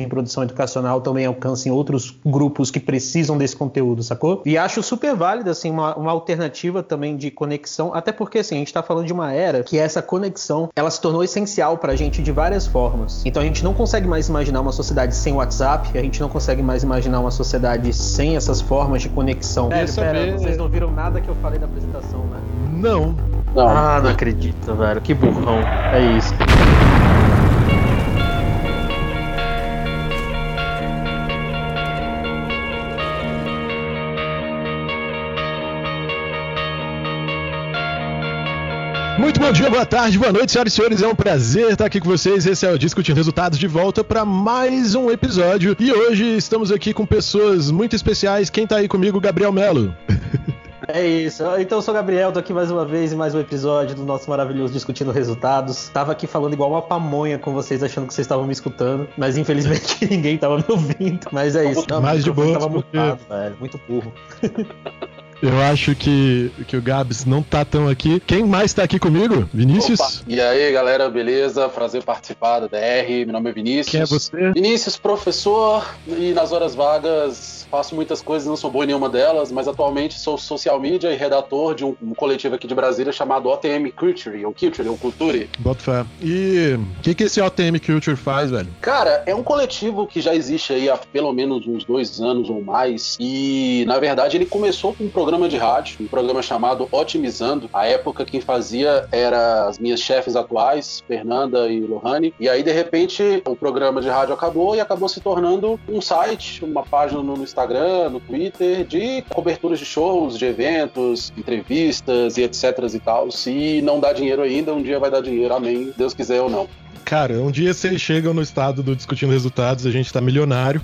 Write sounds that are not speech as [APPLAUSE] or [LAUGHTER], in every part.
seja em produção educacional, também alcancem outros grupos que precisam desse conteúdo, sacou? E acho super válido, assim, uma, uma alternativa também de conexão, até porque, assim, a gente tá falando de uma era que essa conexão, ela se tornou essencial pra gente de várias formas. Então a gente não consegue mais imaginar uma sociedade sem WhatsApp, a gente não consegue mais imaginar uma sociedade sem essas formas de conexão. Pera, pera, vocês não viram nada que eu falei da apresentação, né? Não. não. Ah, não acredito, velho. Que burrão. É isso. Muito bom dia, boa tarde, boa noite, senhoras e senhores. É um prazer estar aqui com vocês. Esse é o Discutir Resultados de volta para mais um episódio. E hoje estamos aqui com pessoas muito especiais. Quem tá aí comigo? Gabriel Melo. [LAUGHS] É isso. Então eu sou o Gabriel, tô aqui mais uma vez em mais um episódio do nosso maravilhoso Discutindo Resultados. Tava aqui falando igual uma pamonha com vocês, achando que vocês estavam me escutando, mas infelizmente [LAUGHS] ninguém tava me ouvindo. Mas é isso. Não, mais de boa. Tava porque... mutado, velho. Muito burro. [LAUGHS] Eu acho que, que o Gabs não tá tão aqui. Quem mais tá aqui comigo? Vinícius? Opa. E aí, galera, beleza? Prazer participar da DR. Meu nome é Vinícius. Quem é você? Vinícius, professor, e nas horas vagas faço muitas coisas, não sou boa em nenhuma delas, mas atualmente sou social media e redator de um, um coletivo aqui de Brasília chamado OTM Culture, ou Culture, ou Culture. Bota fé. E o que, que esse OTM Culture faz, velho? Cara, é um coletivo que já existe aí há pelo menos uns dois anos ou mais, e na verdade ele começou com um programa de rádio, um programa chamado Otimizando. A época quem fazia era as minhas chefes atuais, Fernanda e Lohane, e aí de repente o programa de rádio acabou e acabou se tornando um site, uma página no Instagram, no Twitter, de coberturas de shows, de eventos, entrevistas e etc e tal. Se não dá dinheiro ainda, um dia vai dar dinheiro, amém, Deus quiser ou não. Cara, um dia vocês chegam no estado do Discutindo Resultados, a gente tá milionário.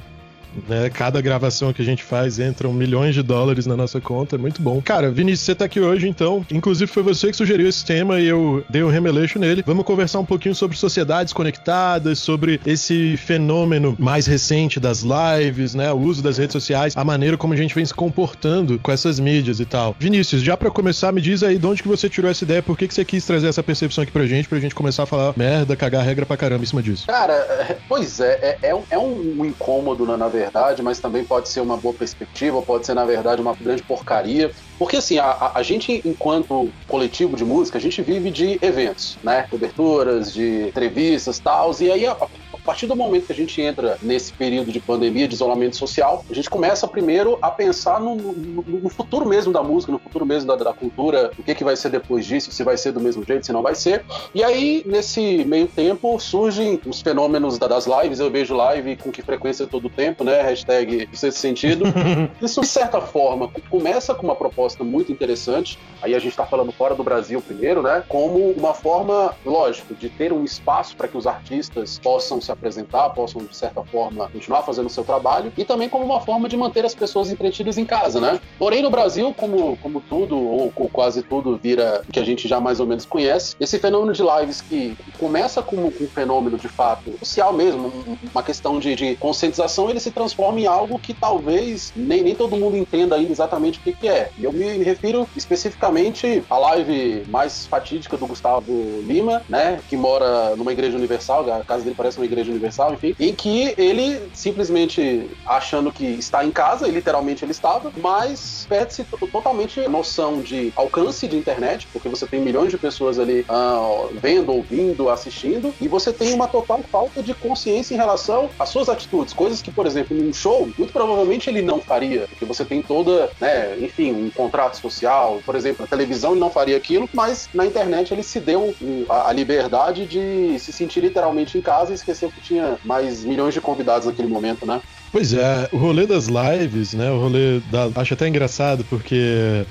Né? Cada gravação que a gente faz entram milhões de dólares na nossa conta, é muito bom. Cara, Vinícius, você tá aqui hoje então. Inclusive foi você que sugeriu esse tema e eu dei um remeleixo nele. Vamos conversar um pouquinho sobre sociedades conectadas, sobre esse fenômeno mais recente das lives, né? O uso das redes sociais, a maneira como a gente vem se comportando com essas mídias e tal. Vinícius, já para começar, me diz aí de onde que você tirou essa ideia, por que, que você quis trazer essa percepção aqui pra gente, pra gente começar a falar merda, cagar regra pra caramba em cima disso. Cara, pois é, é, é um, é um incômodo, na verdade verdade, mas também pode ser uma boa perspectiva, pode ser, na verdade, uma grande porcaria. Porque, assim, a, a gente, enquanto coletivo de música, a gente vive de eventos, né? Coberturas, de entrevistas, tal, e aí a partir do momento que a gente entra nesse período de pandemia, de isolamento social, a gente começa primeiro a pensar no, no, no futuro mesmo da música, no futuro mesmo da, da, cultura, o que, que vai ser depois disso, se vai ser do mesmo jeito, se não vai ser. E aí, nesse meio tempo, surgem os fenômenos da, das lives. Eu vejo live com que frequência todo o tempo, né? Hashtag esse sentido. [LAUGHS] Isso, de certa forma, começa com uma proposta muito interessante. Aí a gente está falando fora do Brasil primeiro, né? Como uma forma, lógico, de ter um espaço para que os artistas possam se apresentar, possam, de certa forma, continuar fazendo o seu trabalho, e também como uma forma de manter as pessoas entretidas em casa, né? Porém, no Brasil, como, como tudo, ou, ou quase tudo, vira que a gente já mais ou menos conhece, esse fenômeno de lives que começa como um fenômeno, de fato, social mesmo, uma questão de, de conscientização, ele se transforma em algo que talvez nem, nem todo mundo entenda ainda exatamente o que, que é. Eu me refiro especificamente à live mais fatídica do Gustavo Lima, né? Que mora numa igreja universal, a casa dele parece uma igreja Universal, enfim, em que ele simplesmente achando que está em casa, e literalmente ele estava, mas perde-se totalmente a noção de alcance de internet, porque você tem milhões de pessoas ali uh, vendo, ouvindo, assistindo, e você tem uma total falta de consciência em relação às suas atitudes, coisas que, por exemplo, num show, muito provavelmente ele não faria, porque você tem toda, né, enfim, um contrato social, por exemplo, na televisão ele não faria aquilo, mas na internet ele se deu a liberdade de se sentir literalmente em casa e esquecer que tinha mais milhões de convidados naquele momento, né? Pois é, o rolê das lives, né? O rolê da. Acho até engraçado, porque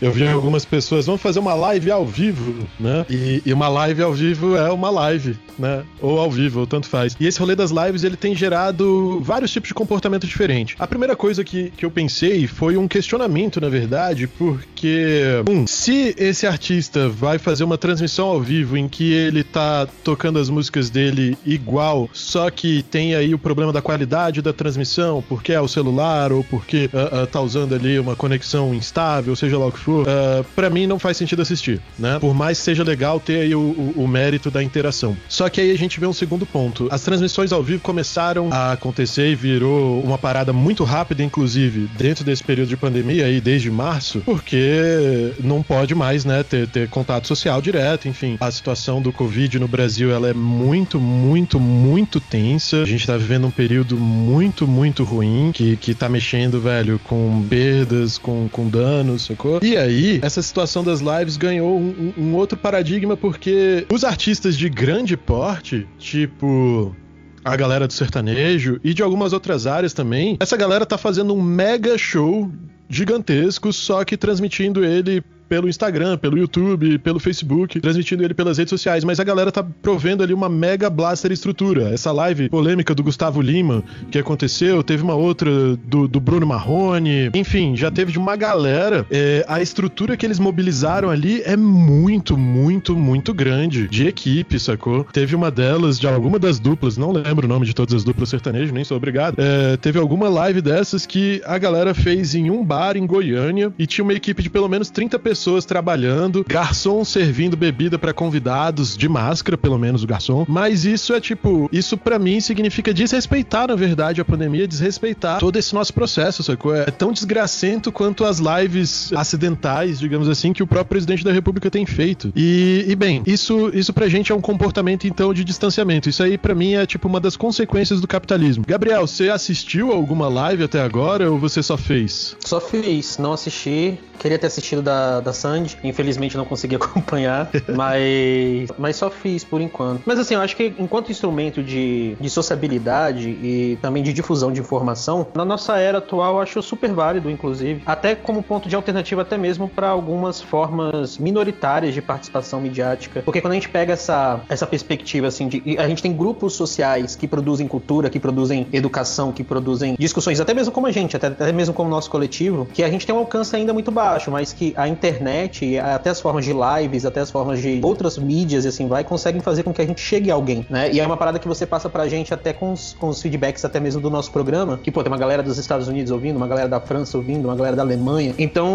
eu vi algumas pessoas, vamos fazer uma live ao vivo, né? E, e, uma live ao vivo é uma live, né? Ou ao vivo, tanto faz. E esse rolê das lives, ele tem gerado vários tipos de comportamento diferente. A primeira coisa que, que eu pensei foi um questionamento, na verdade, porque, um, se esse artista vai fazer uma transmissão ao vivo em que ele tá tocando as músicas dele igual, só que tem aí o problema da qualidade da transmissão, porque é o celular, ou porque uh, uh, tá usando ali uma conexão instável, seja lá o que for, for, uh, para mim não faz sentido assistir, né? Por mais seja legal ter aí o, o, o, mérito da interação. Só que aí a gente vê um segundo ponto. As transmissões ao vivo começaram a acontecer e virou uma parada muito rápida, inclusive, dentro desse período de pandemia aí, desde março, porque não pode mais, né, ter, ter contato social direto, enfim. A situação do Covid no Brasil, ela é muito, muito, muito tensa. A gente tá vivendo um período muito, muito ruim, que, que tá mexendo, velho, com perdas, com, com danos, sacou? E aí, essa situação das lives ganhou um, um outro paradigma, porque os artistas de grande porte, tipo a galera do sertanejo e de algumas outras áreas também. Essa galera tá fazendo um mega show gigantesco, só que transmitindo ele pelo Instagram, pelo YouTube, pelo Facebook, transmitindo ele pelas redes sociais, mas a galera tá provendo ali uma mega blaster estrutura. Essa live polêmica do Gustavo Lima que aconteceu, teve uma outra do, do Bruno Marrone, enfim, já teve de uma galera. É, a estrutura que eles mobilizaram ali é muito, muito, muito grande de equipe, sacou? Teve uma delas, de alguma das duplas, não lembro o nome de todas as duplas sertanejas, nem sou obrigado. É, teve alguma live dessas que a galera fez em um bar em Goiânia e tinha uma equipe de pelo menos 30 pessoas pessoas trabalhando, garçom servindo bebida para convidados, de máscara, pelo menos o garçom. Mas isso é tipo, isso para mim significa desrespeitar, na verdade, a pandemia, desrespeitar todo esse nosso processo, sacou? É tão desgracento quanto as lives acidentais, digamos assim, que o próprio presidente da República tem feito. E, e bem, isso, isso pra gente é um comportamento, então, de distanciamento. Isso aí, para mim, é tipo uma das consequências do capitalismo. Gabriel, você assistiu alguma live até agora ou você só fez? Só fiz, não assisti. Queria ter assistido da, da Sandy, infelizmente não consegui [LAUGHS] acompanhar, mas, mas só fiz por enquanto. Mas assim, eu acho que enquanto instrumento de, de sociabilidade e também de difusão de informação, na nossa era atual eu acho super válido, inclusive, até como ponto de alternativa até mesmo para algumas formas minoritárias de participação midiática. Porque quando a gente pega essa, essa perspectiva assim de a gente tem grupos sociais que produzem cultura, que produzem educação, que produzem discussões, até mesmo como a gente, até, até mesmo como o nosso coletivo, que a gente tem um alcance ainda muito baixo, mas que a internet internet, até as formas de lives, até as formas de outras mídias e assim vai, conseguem fazer com que a gente chegue a alguém, né? E é uma parada que você passa pra gente até com os, com os feedbacks até mesmo do nosso programa, que, pô, tem uma galera dos Estados Unidos ouvindo, uma galera da França ouvindo, uma galera da Alemanha. Então,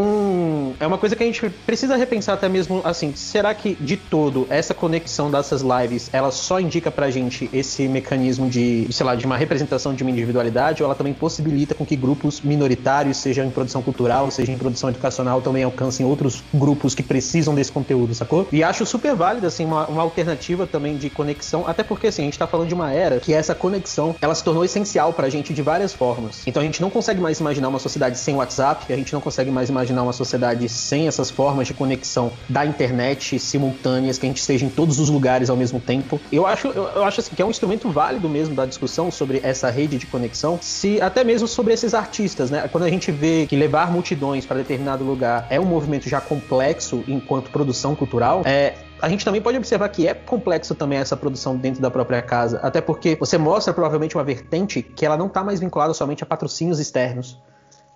é uma coisa que a gente precisa repensar até mesmo, assim, será que de todo essa conexão dessas lives, ela só indica pra gente esse mecanismo de, sei lá, de uma representação de uma individualidade, ou ela também possibilita com que grupos minoritários, seja em produção cultural, seja em produção educacional, também alcancem outros grupos que precisam desse conteúdo, sacou? E acho super válida, assim, uma, uma alternativa também de conexão, até porque, assim, a gente tá falando de uma era que essa conexão, ela se tornou essencial pra gente de várias formas. Então a gente não consegue mais imaginar uma sociedade sem WhatsApp, a gente não consegue mais imaginar uma sociedade sem essas formas de conexão da internet simultâneas, que a gente esteja em todos os lugares ao mesmo tempo. Eu acho, eu acho assim, que é um instrumento válido mesmo da discussão sobre essa rede de conexão, se até mesmo sobre esses artistas, né? Quando a gente vê que levar multidões para determinado lugar é um movimento já complexo enquanto produção cultural, é, a gente também pode observar que é complexo também essa produção dentro da própria casa, até porque você mostra provavelmente uma vertente que ela não está mais vinculada somente a patrocínios externos.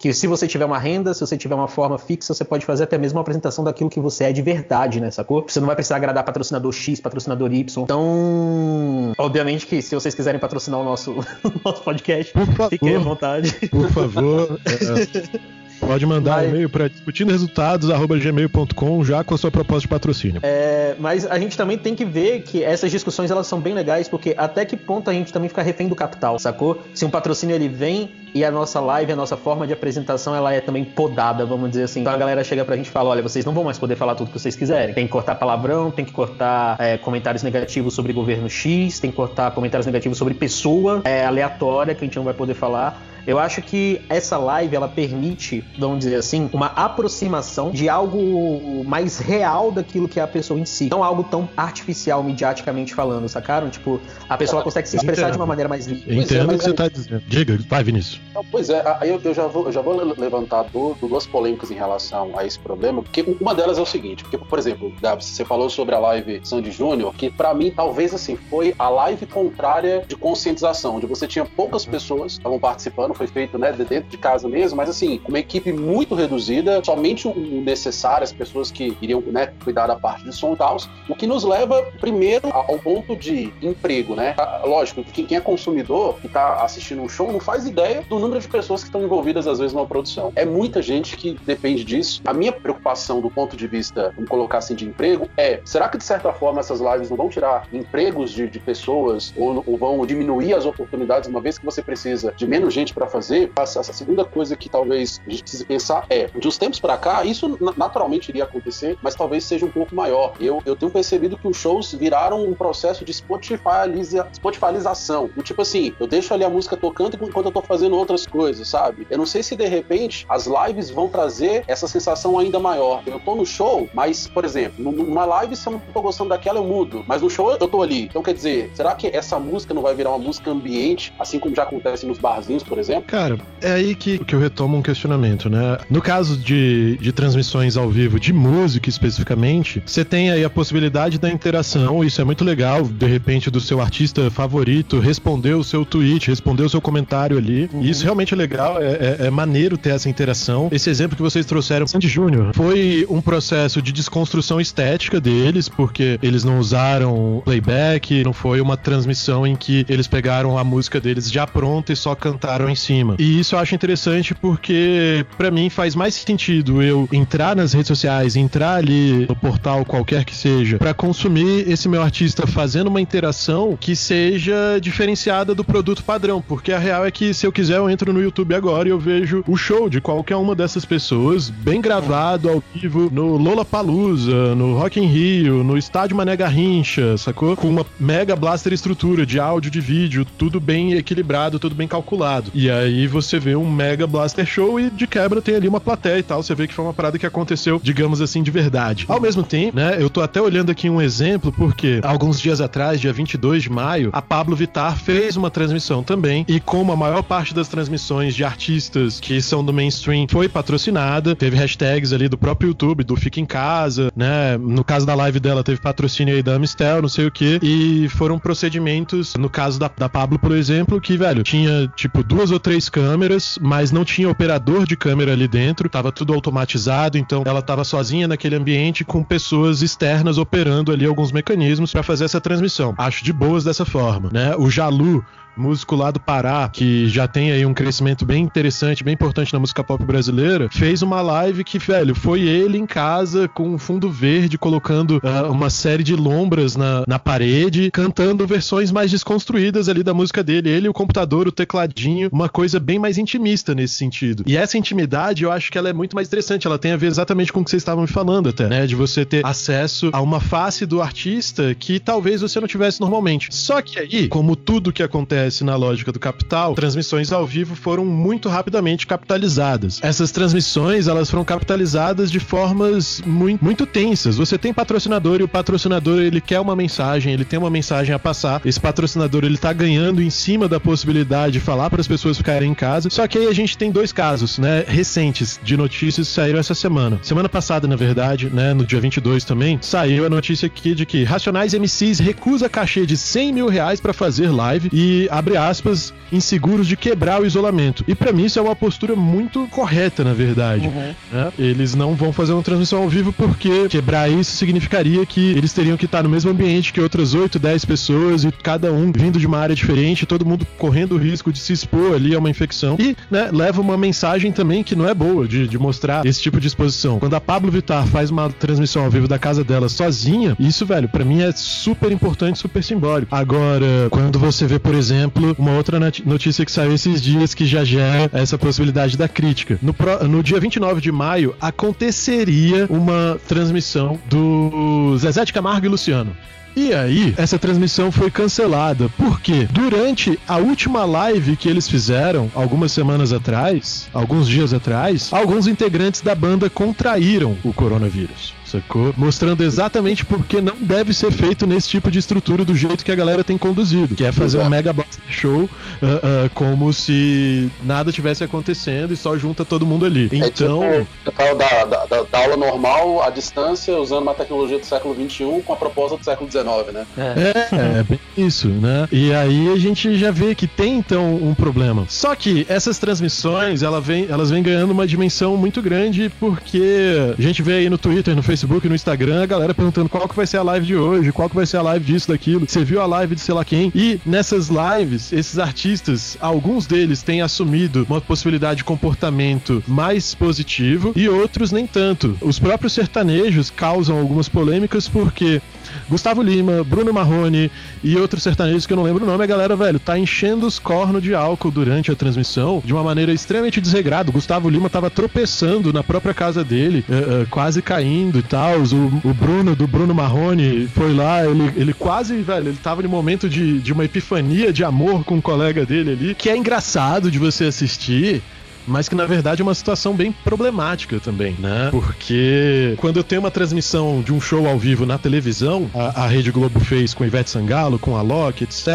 Que se você tiver uma renda, se você tiver uma forma fixa, você pode fazer até mesmo uma apresentação daquilo que você é de verdade, né, sacou? Você não vai precisar agradar patrocinador X, patrocinador Y. Então, obviamente que se vocês quiserem patrocinar o nosso, [LAUGHS] nosso podcast, fiquem à vontade. Por favor. [LAUGHS] Pode mandar mas... um e-mail para discutindoresultados@gmail.com já com a sua proposta de patrocínio. É, mas a gente também tem que ver que essas discussões elas são bem legais porque até que ponto a gente também fica refém do capital, sacou? Se um patrocínio ele vem e a nossa live, a nossa forma de apresentação, ela é também podada, vamos dizer assim. Então a galera chega pra gente e fala: olha, vocês não vão mais poder falar tudo que vocês quiserem. Tem que cortar palavrão, tem que cortar é, comentários negativos sobre governo X, tem que cortar comentários negativos sobre pessoa é, aleatória que a gente não vai poder falar. Eu acho que essa live ela permite, vamos dizer assim, uma aproximação de algo mais real daquilo que é a pessoa em si. Não algo tão artificial, mediaticamente falando, sacaram? Tipo, a pessoa consegue se expressar Entendo. de uma maneira mais livre. Entendo é, o que você está dizendo. Diga, vai, Vinícius. Pois é, aí eu, já vou, eu já vou levantar duas polêmicas em relação a esse problema, porque uma delas é o seguinte, porque, por exemplo, Gabs, você falou sobre a live Sandy Júnior, que para mim, talvez assim, foi a live contrária de conscientização, onde você tinha poucas pessoas que estavam participando, foi feito né, dentro de casa mesmo, mas assim, uma equipe muito reduzida, somente o necessário, as pessoas que iriam né, cuidar da parte de som e tal, o que nos leva primeiro ao ponto de emprego, né? Ah, lógico, quem é consumidor que está assistindo um show não faz ideia do número de pessoas que estão envolvidas às vezes numa produção. É muita gente que depende disso. A minha preocupação do ponto de vista, vamos colocar assim, de emprego, é será que de certa forma essas lives não vão tirar empregos de, de pessoas ou, ou, vão diminuir as oportunidades uma vez que você precisa de menos gente para fazer? Essa, essa segunda coisa que talvez a gente precise pensar é, de uns tempos para cá, isso naturalmente iria acontecer, mas talvez seja um pouco maior. Eu, eu tenho percebido que os shows viraram um processo de Spotifyliza, Spotifylização. Do tipo assim, eu deixo ali a música tocando enquanto eu tô fazendo outras coisas, sabe? Eu não sei se de repente as lives vão trazer essa sensação ainda maior. Eu tô no show, mas, por exemplo, numa live, se eu não tô gostando daquela, eu mudo. Mas no show eu tô ali. Então, quer dizer, será que essa música não vai virar uma música ambiente, assim como já acontece nos barzinhos, por exemplo? Cara, é aí que, que eu retomo um questionamento, né? No caso de, de transmissões ao vivo de música especificamente, você tem aí a possibilidade da interação, isso é muito legal, de repente, do seu artista favorito responder o seu tweet, responder o seu comentário ali. Uhum. Isso realmente é legal, é, é, é, maneiro ter essa interação. Esse exemplo que vocês trouxeram, Sandy Júnior, foi um processo de desconstrução estética deles, porque eles não usaram playback, não foi uma transmissão em que eles pegaram a música deles já pronta e só cantaram em cima. E isso eu acho interessante porque, para mim, faz mais sentido eu entrar nas redes sociais, entrar ali no portal qualquer que seja, para consumir esse meu artista fazendo uma interação que seja diferenciada do produto padrão, porque a real é que se eu quiser eu entro no YouTube agora e eu vejo o show de qualquer uma dessas pessoas, bem gravado ao vivo no Lollapalooza, no Rock in Rio, no Estádio Mané Garrincha, sacou? Com uma mega blaster estrutura de áudio, de vídeo, tudo bem equilibrado, tudo bem calculado. E aí você vê um mega blaster show e de quebra tem ali uma plateia e tal, você vê que foi uma parada que aconteceu, digamos assim, de verdade. Ao mesmo tempo, né, eu tô até olhando aqui um exemplo porque alguns dias atrás, dia 22 de maio, a Pablo Vitar fez uma transmissão também e como a maior parte das transmissões de artistas que são do mainstream foi patrocinada, teve hashtags ali do próprio YouTube, do Fica em Casa, né? No caso da live dela, teve patrocínio aí da Amistel, não sei o que, e foram procedimentos, no caso da, da Pablo, por exemplo, que, velho, tinha tipo duas ou três câmeras, mas não tinha operador de câmera ali dentro, tava tudo automatizado, então ela tava sozinha naquele ambiente com pessoas externas operando ali alguns mecanismos para fazer essa transmissão. Acho de boas dessa forma, né? O Jalu músico lá do Pará, que já tem aí um crescimento bem interessante, bem importante na música pop brasileira, fez uma live que, velho, foi ele em casa com um fundo verde, colocando uh, uma série de lombras na, na parede, cantando versões mais desconstruídas ali da música dele. Ele, o computador, o tecladinho, uma coisa bem mais intimista nesse sentido. E essa intimidade, eu acho que ela é muito mais interessante. Ela tem a ver exatamente com o que vocês estavam me falando até, né? De você ter acesso a uma face do artista que talvez você não tivesse normalmente. Só que aí, como tudo que acontece acontece na lógica do capital, transmissões ao vivo foram muito rapidamente capitalizadas. Essas transmissões, elas foram capitalizadas de formas muito, muito tensas. Você tem patrocinador e o patrocinador, ele quer uma mensagem, ele tem uma mensagem a passar. Esse patrocinador, ele tá ganhando em cima da possibilidade de falar para as pessoas ficarem em casa. Só que aí a gente tem dois casos, né, recentes de notícias que saíram essa semana. Semana passada, na verdade, né, no dia 22 também, saiu a notícia aqui de que Racionais MCs recusa cachê de 100 mil reais para fazer live e abre aspas, inseguros de quebrar o isolamento. E para mim isso é uma postura muito correta, na verdade. Uhum. Né? Eles não vão fazer uma transmissão ao vivo porque quebrar isso significaria que eles teriam que estar no mesmo ambiente que outras 8, 10 pessoas e cada um vindo de uma área diferente, todo mundo correndo o risco de se expor ali a uma infecção. E, né, leva uma mensagem também que não é boa de, de mostrar esse tipo de exposição. Quando a Pablo Vittar faz uma transmissão ao vivo da casa dela sozinha, isso, velho, para mim é super importante, super simbólico. Agora, quando você vê, por exemplo, exemplo, uma outra notícia que saiu esses dias que já gera essa possibilidade da crítica. No, pro, no dia 29 de maio, aconteceria uma transmissão do Zezé de Camargo e Luciano. E aí, essa transmissão foi cancelada. porque Durante a última live que eles fizeram, algumas semanas atrás, alguns dias atrás, alguns integrantes da banda contraíram o coronavírus sacou? Mostrando exatamente porque não deve ser feito nesse tipo de estrutura do jeito que a galera tem conduzido, que é fazer Exato. um mega show uh, uh, como se nada tivesse acontecendo e só junta todo mundo ali. É então. Tipo, da, da, da, aula normal, à distância, usando uma tecnologia do século XXI com a proposta do século XIX. 19, né? É, é, bem isso, né? E aí a gente já vê que tem então um problema. Só que essas transmissões, ela vem, elas vêm ganhando uma dimensão muito grande porque a gente vê aí no Twitter, no Facebook, no Instagram, a galera perguntando qual que vai ser a live de hoje, qual que vai ser a live disso, daquilo. Você viu a live de sei lá quem? E nessas lives, esses artistas, alguns deles têm assumido uma possibilidade de comportamento mais positivo e outros nem tanto. Os próprios sertanejos causam algumas polêmicas porque Gustavo Lima, Bruno Marrone e outros sertanejos que eu não lembro o nome, a galera, velho, tá enchendo os cornos de álcool durante a transmissão de uma maneira extremamente desregrada. Gustavo Lima tava tropeçando na própria casa dele, uh, uh, quase caindo tal. O, o, Bruno, do Bruno Marrone, foi lá, ele, ele quase, velho, ele tava no momento de, de uma epifania de amor com um colega dele ali, que é engraçado de você assistir mas que na verdade é uma situação bem problemática também, né? Porque quando eu tenho uma transmissão de um show ao vivo na televisão, a, a Rede Globo fez com Ivete Sangalo, com a Loki, etc.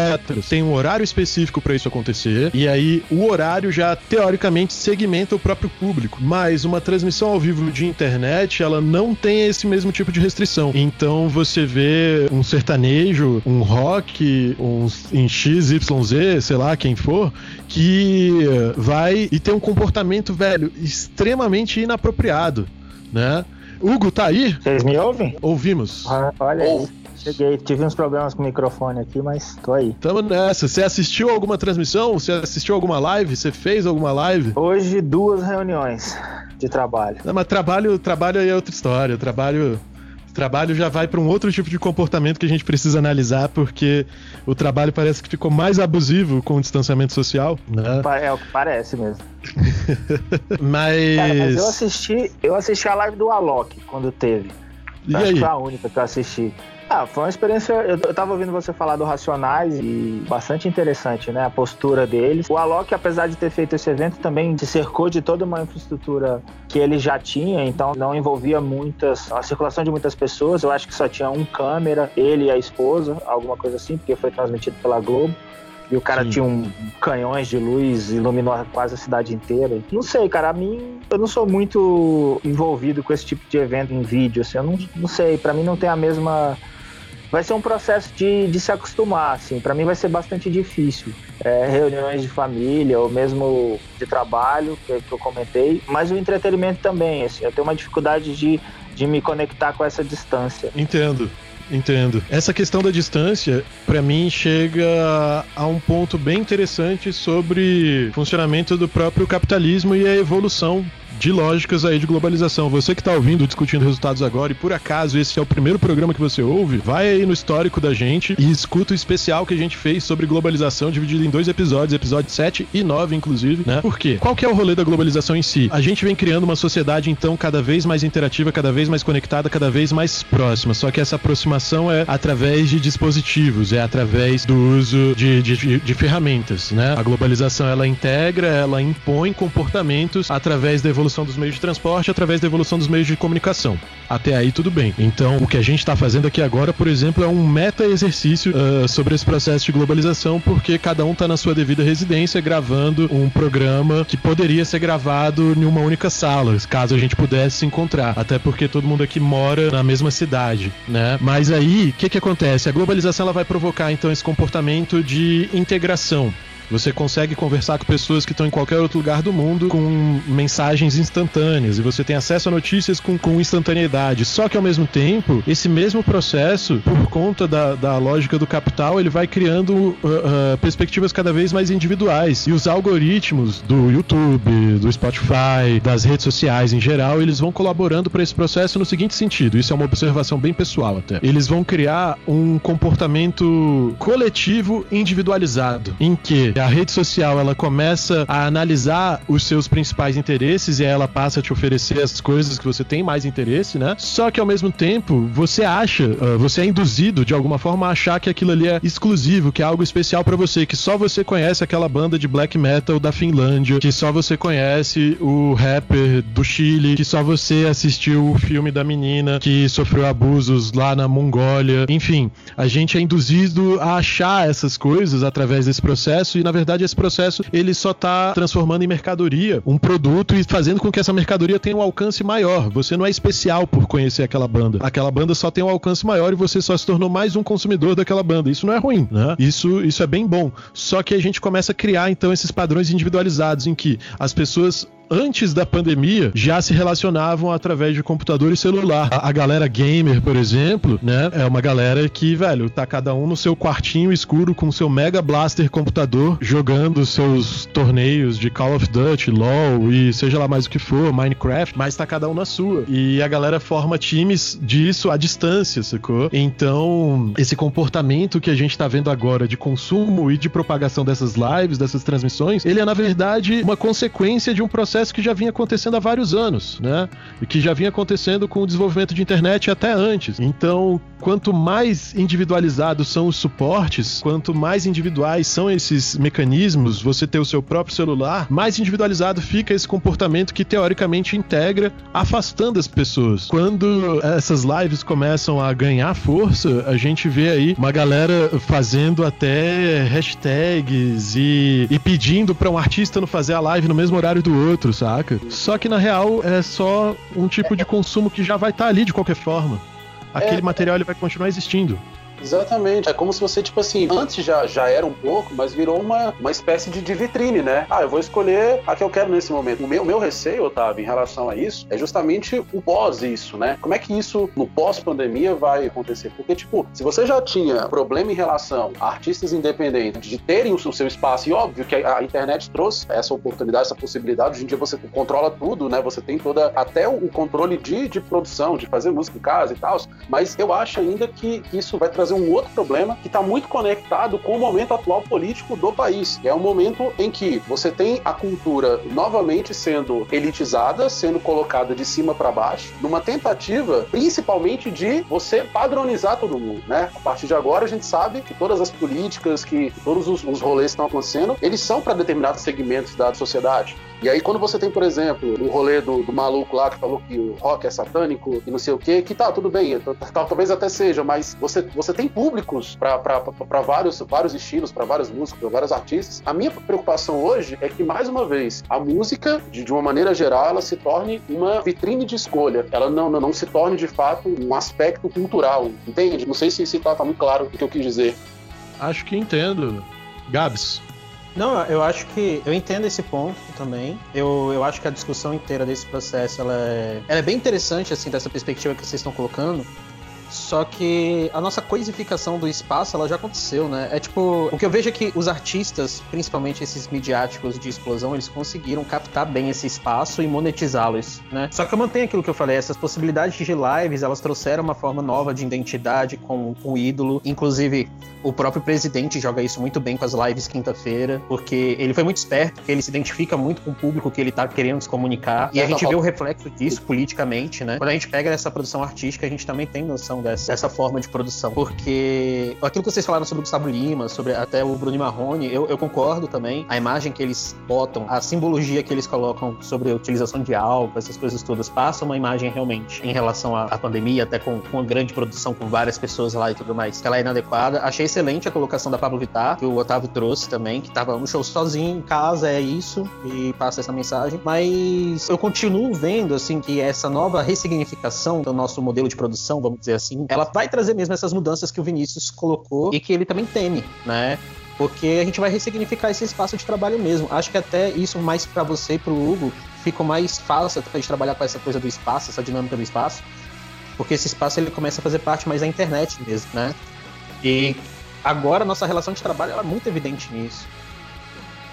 Tem um horário específico para isso acontecer, e aí o horário já teoricamente segmenta o próprio público. Mas uma transmissão ao vivo de internet, ela não tem esse mesmo tipo de restrição. Então você vê um sertanejo, um rock, um em XYZ, sei lá quem for, que vai e tem um comportamento, velho, extremamente inapropriado, né? Hugo, tá aí? Vocês me ouvem? Ouvimos. Ah, olha aí. Cheguei, tive uns problemas com o microfone aqui, mas tô aí. Tamo nessa. Você assistiu alguma transmissão? Você assistiu alguma live? Você fez alguma live? Hoje, duas reuniões de trabalho. Não, mas trabalho, trabalho aí é outra história. Trabalho trabalho já vai para um outro tipo de comportamento que a gente precisa analisar, porque o trabalho parece que ficou mais abusivo com o distanciamento social. Né? É o que parece mesmo. [LAUGHS] mas... Cara, mas eu assisti, eu assisti a live do Alok quando teve. E Acho aí? que foi a única que eu assisti. Ah, foi uma experiência. Eu, eu tava ouvindo você falar do Racionais e bastante interessante, né? A postura deles. O Alok, apesar de ter feito esse evento, também se cercou de toda uma infraestrutura que ele já tinha, então não envolvia muitas. a circulação de muitas pessoas. Eu acho que só tinha um câmera, ele e a esposa, alguma coisa assim, porque foi transmitido pela Globo. E o cara Sim. tinha um canhões de luz, iluminou quase a cidade inteira. Não sei, cara, a mim, eu não sou muito envolvido com esse tipo de evento em vídeo, assim, eu não, não sei, para mim não tem a mesma vai ser um processo de, de se acostumar, assim. Para mim vai ser bastante difícil. É, reuniões de família ou mesmo de trabalho, que, que, eu comentei, mas o entretenimento também, assim. Eu tenho uma dificuldade de, de me conectar com essa distância. Entendo. Entendo. Essa questão da distância, para mim, chega a um ponto bem interessante sobre funcionamento do próprio capitalismo e a evolução de lógicas aí de globalização. Você que está ouvindo discutindo resultados agora e por acaso esse é o primeiro programa que você ouve, vai aí no histórico da gente e escuta o especial que a gente fez sobre globalização dividido em dois episódios, episódio 7 e 9 inclusive, né? Por quê? Qual que é o rolê da globalização em si? A gente vem criando uma sociedade então cada vez mais interativa, cada vez mais conectada, cada vez mais próxima. Só que essa aproximação é através de dispositivos, é através do uso de, de, de ferramentas, né? A globalização ela integra, ela impõe comportamentos através da evolução evolução dos meios de transporte através da evolução dos meios de comunicação. Até aí tudo bem. Então, o que a gente está fazendo aqui agora, por exemplo, é um meta exercício uh, sobre esse processo de globalização, porque cada um está na sua devida residência gravando um programa que poderia ser gravado em uma única sala, caso a gente pudesse se encontrar. Até porque todo mundo aqui mora na mesma cidade, né? Mas aí, o que que acontece? A globalização ela vai provocar então esse comportamento de integração. Você consegue conversar com pessoas que estão em qualquer outro lugar do mundo com mensagens instantâneas e você tem acesso a notícias com, com instantaneidade. Só que ao mesmo tempo, esse mesmo processo, por conta da, da lógica do capital, ele vai criando uh, uh, perspectivas cada vez mais individuais. E os algoritmos do YouTube, do Spotify, das redes sociais em geral, eles vão colaborando para esse processo no seguinte sentido: isso é uma observação bem pessoal até. Eles vão criar um comportamento coletivo individualizado, em que a rede social ela começa a analisar os seus principais interesses e ela passa a te oferecer as coisas que você tem mais interesse, né? Só que ao mesmo tempo você acha, uh, você é induzido de alguma forma a achar que aquilo ali é exclusivo, que é algo especial para você, que só você conhece aquela banda de black metal da Finlândia, que só você conhece o rapper do Chile, que só você assistiu o filme da menina que sofreu abusos lá na Mongólia. Enfim, a gente é induzido a achar essas coisas através desse processo e na verdade, esse processo ele só está transformando em mercadoria um produto e fazendo com que essa mercadoria tenha um alcance maior. Você não é especial por conhecer aquela banda. Aquela banda só tem um alcance maior e você só se tornou mais um consumidor daquela banda. Isso não é ruim, né? Isso, isso é bem bom. Só que a gente começa a criar então esses padrões individualizados em que as pessoas antes da pandemia já se relacionavam através de computador e celular. A, a, galera gamer, por exemplo, né, é uma galera que, velho, tá cada um no seu quartinho escuro com seu Mega Blaster computador jogando seus torneios de Call of Duty, LoL e seja lá mais o que for, Minecraft, mas tá cada um na sua. E a galera forma times disso à distância, sacou? Então, esse comportamento que a gente tá vendo agora de consumo e de propagação dessas lives, dessas transmissões, ele é na verdade uma consequência de um processo processo que já vinha acontecendo há vários anos, né? E que já vinha acontecendo com o desenvolvimento de internet até antes. Então, quanto mais individualizados são os suportes, quanto mais individuais são esses mecanismos, você ter o seu próprio celular, mais individualizado fica esse comportamento que teoricamente integra, afastando as pessoas. Quando essas lives começam a ganhar força, a gente vê aí uma galera fazendo até hashtags e, e pedindo para um artista não fazer a live no mesmo horário do outro, saca? Só que na real é só um tipo de consumo que já vai estar tá ali de qualquer forma. Aquele é, material ele vai continuar existindo. Exatamente. É como se você, tipo assim, antes já, já era um pouco, mas virou uma, uma espécie de, de vitrine, né? Ah, eu vou escolher a que eu quero nesse momento. O meu, meu receio, Otávio, em relação a isso, é justamente o pós isso, né? Como é que isso, no pós-pandemia, vai acontecer? Porque, tipo, se você já tinha problema em relação a artistas independentes de terem o seu espaço, e óbvio que a, a internet trouxe essa oportunidade, essa possibilidade, hoje em dia você controla tudo, né? Você tem toda, até o controle de, de produção, de fazer música em casa e tal, mas eu acho ainda que, que isso vai trazer trazer um outro problema que está muito conectado com o momento atual político do país. É um momento em que você tem a cultura novamente sendo elitizada, sendo colocada de cima para baixo, numa tentativa principalmente de você padronizar todo mundo, né? A partir de agora a gente sabe que todas as políticas, que todos os, os rolês que estão acontecendo, eles são para determinados segmentos da sociedade. E aí, quando você tem, por exemplo, o rolê do, do, maluco lá que falou que o rock é satânico e não sei o quê, que tá, tudo bem, talvez até seja, mas você, você tem públicos para vários, vários estilos, para vários músicos, para vários artistas. A minha preocupação hoje é que, mais uma vez, a música, de, de uma maneira geral, ela se torne uma vitrine de escolha. Ela não, não, não se torne, de fato, um aspecto cultural, entende? Não sei se, se tá, tá muito claro o que eu quis dizer. Acho que entendo. Gabs, não, eu acho que eu entendo esse ponto também. Eu, eu acho que a discussão inteira desse processo ela é, ela é bem interessante assim dessa perspectiva que vocês estão colocando, só que a nossa coisificação do espaço, ela já aconteceu, né? É tipo, o que eu vejo é que os artistas, principalmente esses midiáticos de explosão, eles conseguiram captar bem esse espaço e monetizá-los, né? Só que eu mantenho aquilo que eu falei, essas possibilidades de lives, elas trouxeram uma forma nova de identidade com o ídolo. Inclusive, o próprio presidente joga isso muito bem com as lives quinta-feira, porque ele foi muito esperto, ele se identifica muito com o público que ele tá querendo se comunicar. E a gente vê o reflexo disso politicamente, né? Quando a gente pega essa produção artística, a gente também tem noção dessa, dessa forma de produção. Porque aquilo que vocês falaram sobre o Gustavo Lima, sobre até o Bruno Marrone, eu, eu concordo também. A imagem que eles botam, a simbologia que eles colocam sobre a utilização de álcool, essas coisas todas, passa uma imagem realmente em relação à, à pandemia, até com, com uma grande produção, com várias pessoas lá e tudo mais, que ela é inadequada. Achei excelente a colocação da Pablo Vittar, que o Otávio trouxe também, que tava no show sozinho em casa, é isso, e passa essa mensagem. Mas eu continuo vendo, assim, que essa nova ressignificação do nosso modelo de produção, vamos dizer assim, assim, ela vai trazer mesmo essas mudanças que o Vinícius colocou e que ele também teme, né? Porque a gente vai ressignificar esse espaço de trabalho mesmo. Acho que até isso mais para você e pro Hugo fica mais fácil pra gente trabalhar com essa coisa do espaço, essa dinâmica do espaço, porque esse espaço ele começa a fazer parte mais da internet mesmo, né? E agora a nossa relação de trabalho é muito evidente nisso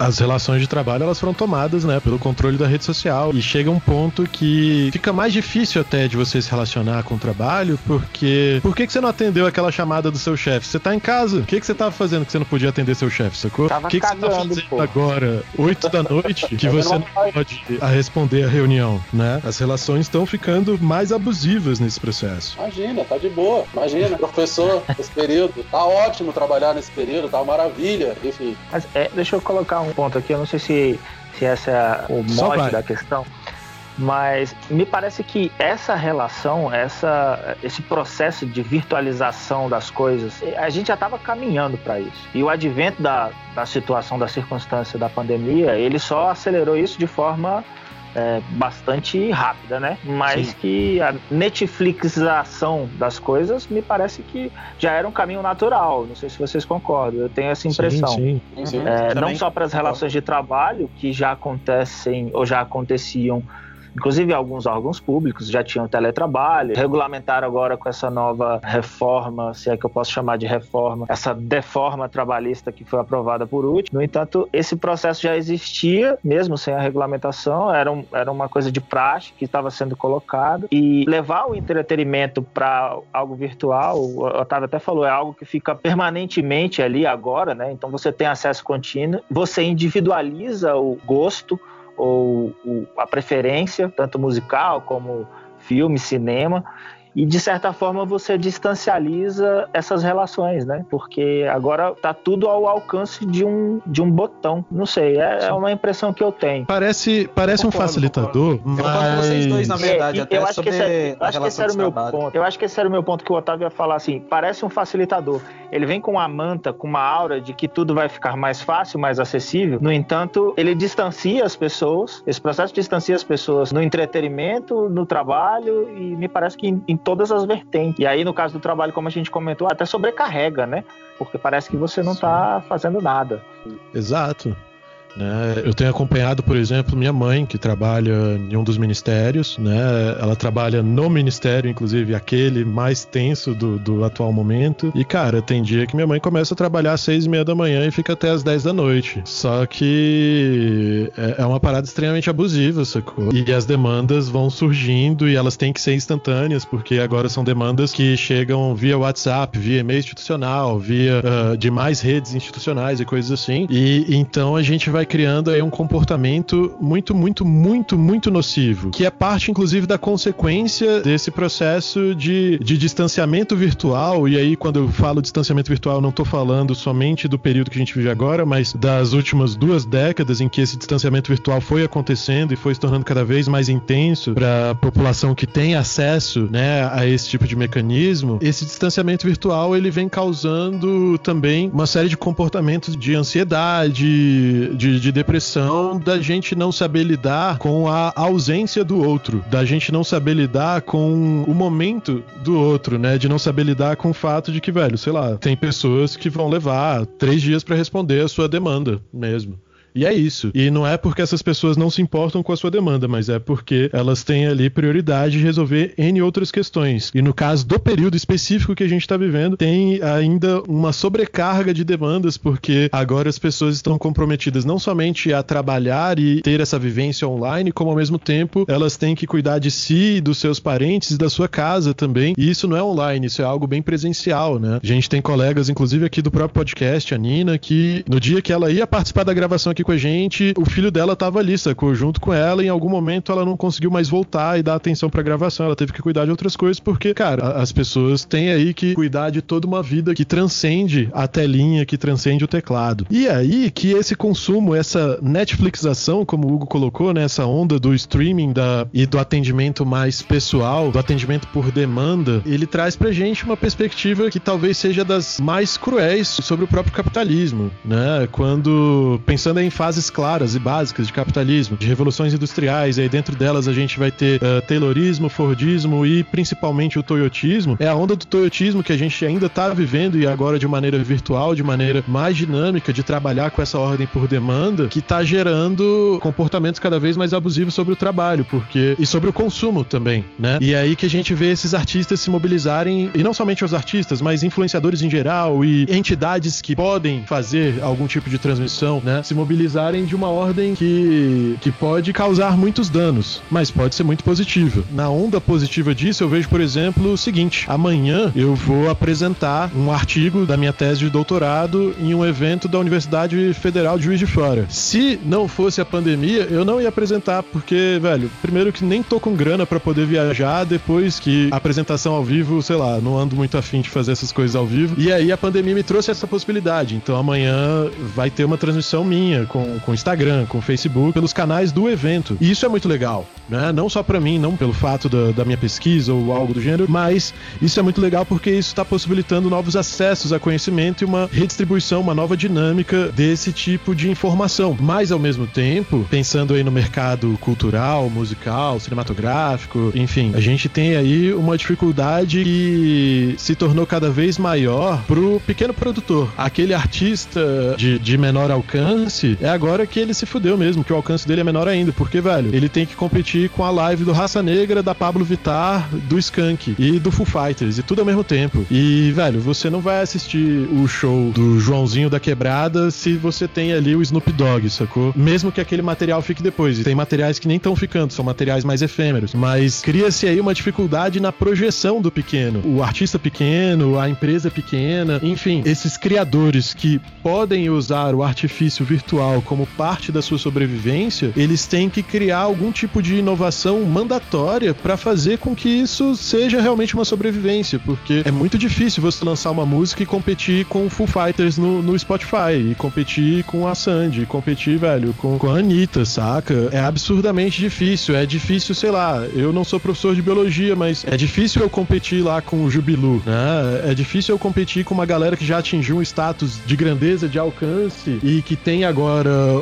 as relações de trabalho elas foram tomadas, né, pelo controle da rede social e chega um ponto que fica mais difícil até de você se relacionar com o trabalho, porque por que, que você não atendeu aquela chamada do seu chefe? Você tá em casa, o que, que você tava fazendo que você não podia atender seu chefe, sacou? O que, que você tá fazendo pô. agora, 8 da noite, [LAUGHS] que você não pode responder a reunião, né? As relações estão ficando mais abusivas nesse processo. Imagina, tá de boa. Imagina, professor, esse período, tá ótimo trabalhar nesse período, tá uma maravilha, enfim. Mas é, deixa eu colocar um ponto aqui, eu não sei se, se essa é o mote da questão. Mas me parece que essa relação, essa, esse processo de virtualização das coisas, a gente já estava caminhando para isso. E o advento da, da situação, da circunstância da pandemia, ele só acelerou isso de forma é, bastante rápida, né? Mas Sim. que a Netflixização das coisas me parece que já era um caminho natural. Não sei se vocês concordam. Eu tenho essa impressão. Sim, sim. É, não só para as relações de trabalho que já acontecem ou já aconteciam Inclusive, alguns órgãos públicos já tinham teletrabalho, regulamentaram agora com essa nova reforma, se é que eu posso chamar de reforma, essa deforma trabalhista que foi aprovada por último. No entanto, esse processo já existia, mesmo sem a regulamentação, era, um, era uma coisa de praxe que estava sendo colocada. E levar o entretenimento para algo virtual, o Otávio até falou, é algo que fica permanentemente ali agora, né? Então você tem acesso contínuo, você individualiza o gosto, ou a preferência, tanto musical como filme, cinema, e de certa forma você distancializa essas relações, né? Porque agora tá tudo ao alcance de um, de um botão. Não sei, é, é uma impressão que eu tenho. Parece, parece concordo, um facilitador, concordo. mas... Eu vocês dois, na verdade, é, até eu acho que esse, é, eu acho que esse era o meu ponto. Eu acho que esse era o meu ponto que o Otávio ia falar assim, parece um facilitador. Ele vem com uma manta, com uma aura de que tudo vai ficar mais fácil, mais acessível. No entanto, ele distancia as pessoas, esse processo distancia as pessoas no entretenimento, no trabalho e me parece que em, em todas as vertentes. E aí, no caso do trabalho, como a gente comentou, até sobrecarrega, né? Porque parece que você não está fazendo nada. Exato. Né? Eu tenho acompanhado, por exemplo, minha mãe, que trabalha em um dos ministérios. Né? Ela trabalha no ministério, inclusive aquele mais tenso do, do atual momento. E, cara, tem dia que minha mãe começa a trabalhar às seis e meia da manhã e fica até às dez da noite. Só que é, é uma parada extremamente abusiva, sacou? E as demandas vão surgindo e elas têm que ser instantâneas, porque agora são demandas que chegam via WhatsApp, via e-mail institucional, via uh, demais redes institucionais e coisas assim. E então a gente vai vai criando aí um comportamento muito, muito, muito, muito nocivo, que é parte, inclusive, da consequência desse processo de, de distanciamento virtual. E aí, quando eu falo distanciamento virtual, não estou falando somente do período que a gente vive agora, mas das últimas duas décadas em que esse distanciamento virtual foi acontecendo e foi se tornando cada vez mais intenso para a população que tem acesso né, a esse tipo de mecanismo. Esse distanciamento virtual ele vem causando também uma série de comportamentos de ansiedade, de de, depressão da gente não saber lidar com a ausência do outro, da gente não saber lidar com o momento do outro, né? De não saber lidar com o fato de que, velho, sei lá, tem pessoas que vão levar três dias para responder a sua demanda mesmo. E é isso. E não é porque essas pessoas não se importam com a sua demanda, mas é porque elas têm ali prioridade de resolver N outras questões. E no caso do período específico que a gente está vivendo, tem ainda uma sobrecarga de demandas, porque agora as pessoas estão comprometidas não somente a trabalhar e ter essa vivência online, como ao mesmo tempo elas têm que cuidar de si, dos seus parentes, da sua casa também. E isso não é online, isso é algo bem presencial, né? A gente tem colegas, inclusive aqui do próprio podcast, a Nina, que no dia que ela ia participar da gravação aqui aqui com a gente, o filho dela tava ali, sacou? Junto com ela, em algum momento ela não conseguiu mais voltar e dar atenção pra gravação, ela teve que cuidar de outras coisas, porque, cara, as pessoas têm aí que cuidar de toda uma vida que transcende a telinha, que transcende o teclado. E aí que esse consumo, essa Netflixização, como o Hugo colocou, né, essa onda do streaming da, e do atendimento mais pessoal, do atendimento por demanda, ele traz pra gente uma perspectiva que talvez seja das mais cruéis sobre o próprio capitalismo, né? Quando pensando em fases claras e básicas de capitalismo, de revoluções industriais, e aí dentro delas a gente vai ter uh, Taylorismo, Fordismo e principalmente o Toyotismo. É a onda do Toyotismo que a gente ainda está vivendo e agora de maneira virtual, de maneira mais dinâmica de trabalhar com essa ordem por demanda, que está gerando comportamentos cada vez mais abusivos sobre o trabalho, porque e sobre o consumo também, né? E é aí que a gente vê esses artistas se mobilizarem e não somente os artistas, mas influenciadores em geral e entidades que podem fazer algum tipo de transmissão, né? Se mobilizarem utilizarem de uma ordem que, que pode causar muitos danos, mas pode ser muito positiva. Na onda positiva disso, eu vejo, por exemplo, o seguinte: amanhã eu vou apresentar um artigo da minha tese de doutorado em um evento da Universidade Federal de Juiz de Fora. Se não fosse a pandemia, eu não ia apresentar, porque, velho, primeiro que nem tô com grana para poder viajar, depois que a apresentação ao vivo, sei lá, não ando muito afim de fazer essas coisas ao vivo. E aí a pandemia me trouxe essa possibilidade. Então amanhã vai ter uma transmissão minha com, com Instagram, com Facebook, pelos canais do evento. E isso é muito legal, né? Não só para mim, não pelo fato da, da, minha pesquisa ou algo do gênero, mas isso é muito legal porque isso está possibilitando novos acessos a conhecimento e uma redistribuição, uma nova dinâmica desse tipo de informação. Mas ao mesmo tempo, pensando aí no mercado cultural, musical, cinematográfico, enfim, a gente tem aí uma dificuldade que se tornou cada vez maior pro pequeno produtor. Aquele artista de, de menor alcance, é agora que ele se fudeu mesmo, que o alcance dele é menor ainda, porque, velho, ele tem que competir com a live do Raça Negra, da Pablo Vittar, do Skank e do Foo Fighters, e tudo ao mesmo tempo. E, velho, você não vai assistir o show do Joãozinho da Quebrada se você tem ali o Snoop Dogg, sacou? Mesmo que aquele material fique depois. E tem materiais que nem estão ficando, são materiais mais efêmeros. Mas cria-se aí uma dificuldade na projeção do pequeno. O artista pequeno, a empresa pequena, enfim, esses criadores que podem usar o artifício virtual como parte da sua sobrevivência, eles têm que criar algum tipo de inovação mandatória para fazer com que isso seja realmente uma sobrevivência, porque é muito difícil você lançar uma música e competir com o Foo Fighters no, no Spotify, e competir com a Sandy, e competir, velho, com, com a Anitta, saca? É absurdamente difícil. É difícil, sei lá, eu não sou professor de biologia, mas é difícil eu competir lá com o Jubilu, né? É difícil eu competir com uma galera que já atingiu um status de grandeza, de alcance e que tem agora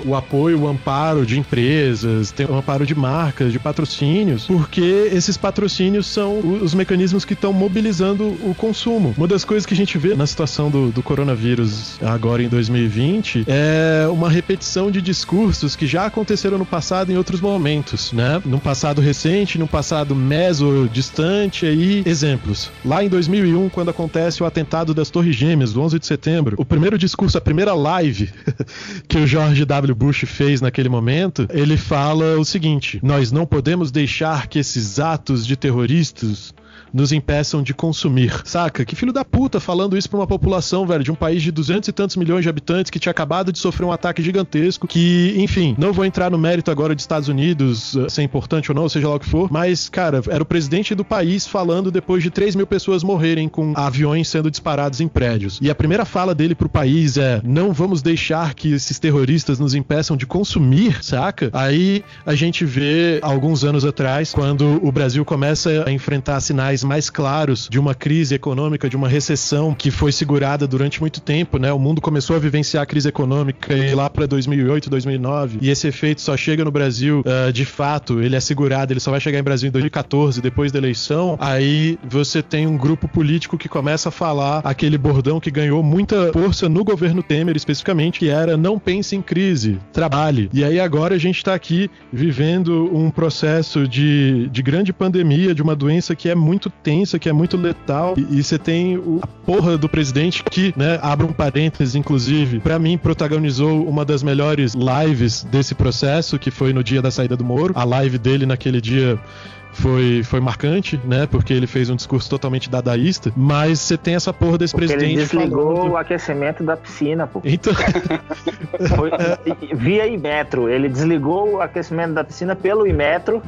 o apoio, o amparo de empresas, tem o amparo de marcas, de patrocínios, porque esses patrocínios são os mecanismos que estão mobilizando o consumo. Uma das coisas que a gente vê na situação do, do coronavírus agora em 2020 é uma repetição de discursos que já aconteceram no passado em outros momentos, né? No passado recente, no passado meso distante, aí exemplos. Lá em 2001, quando acontece o atentado das Torres Gêmeas, do 11 de setembro, o primeiro discurso, a primeira live [LAUGHS] que o George W. Bush fez naquele momento, ele fala o seguinte: nós não podemos deixar que esses atos de terroristas nos impeçam de consumir. Saca? Que filho da puta falando isso pra uma população, velho, de um país de duzentos e tantos milhões de habitantes que tinha acabado de sofrer um ataque gigantesco, que, enfim, não vou entrar no mérito agora de Estados Unidos, eh, se é importante ou não, seja lá o que for, mas, cara, era o presidente do país falando depois de 3 mil pessoas morrerem com aviões sendo disparados em prédios. E a primeira fala dele pro país é: não vamos deixar que esses terroristas nos impeçam de consumir, saca? Aí a gente vê alguns anos atrás, quando o Brasil começa a enfrentar sinais sinais mais claros de uma crise econômica, de uma recessão que foi segurada durante muito tempo, né? O mundo começou a vivenciar a crise econômica lá para 2008, 2009, e esse efeito só chega no Brasil uh, de fato, ele é segurado, ele só vai chegar em Brasil em 2014, depois da eleição. Aí você tem um grupo político que começa a falar aquele bordão que ganhou muita força no governo Temer especificamente, que era não pense em crise, trabalhe. E aí agora a gente está aqui vivendo um processo de, de grande pandemia, de uma doença que é muito muito tensa, que é muito letal. E, você tem o, a porra do presidente que, né, abre um parênteses, inclusive, para mim protagonizou uma das melhores lives desse processo, que foi no dia da saída do Moro. A live dele naquele dia foi, foi marcante, né? Porque ele fez um discurso totalmente dadaísta, mas você tem essa porra desse porque presidente. Ele desligou falando... o aquecimento da piscina, pô. Então. [LAUGHS] foi, via Imetro. Ele desligou o aquecimento da piscina pelo Imetro.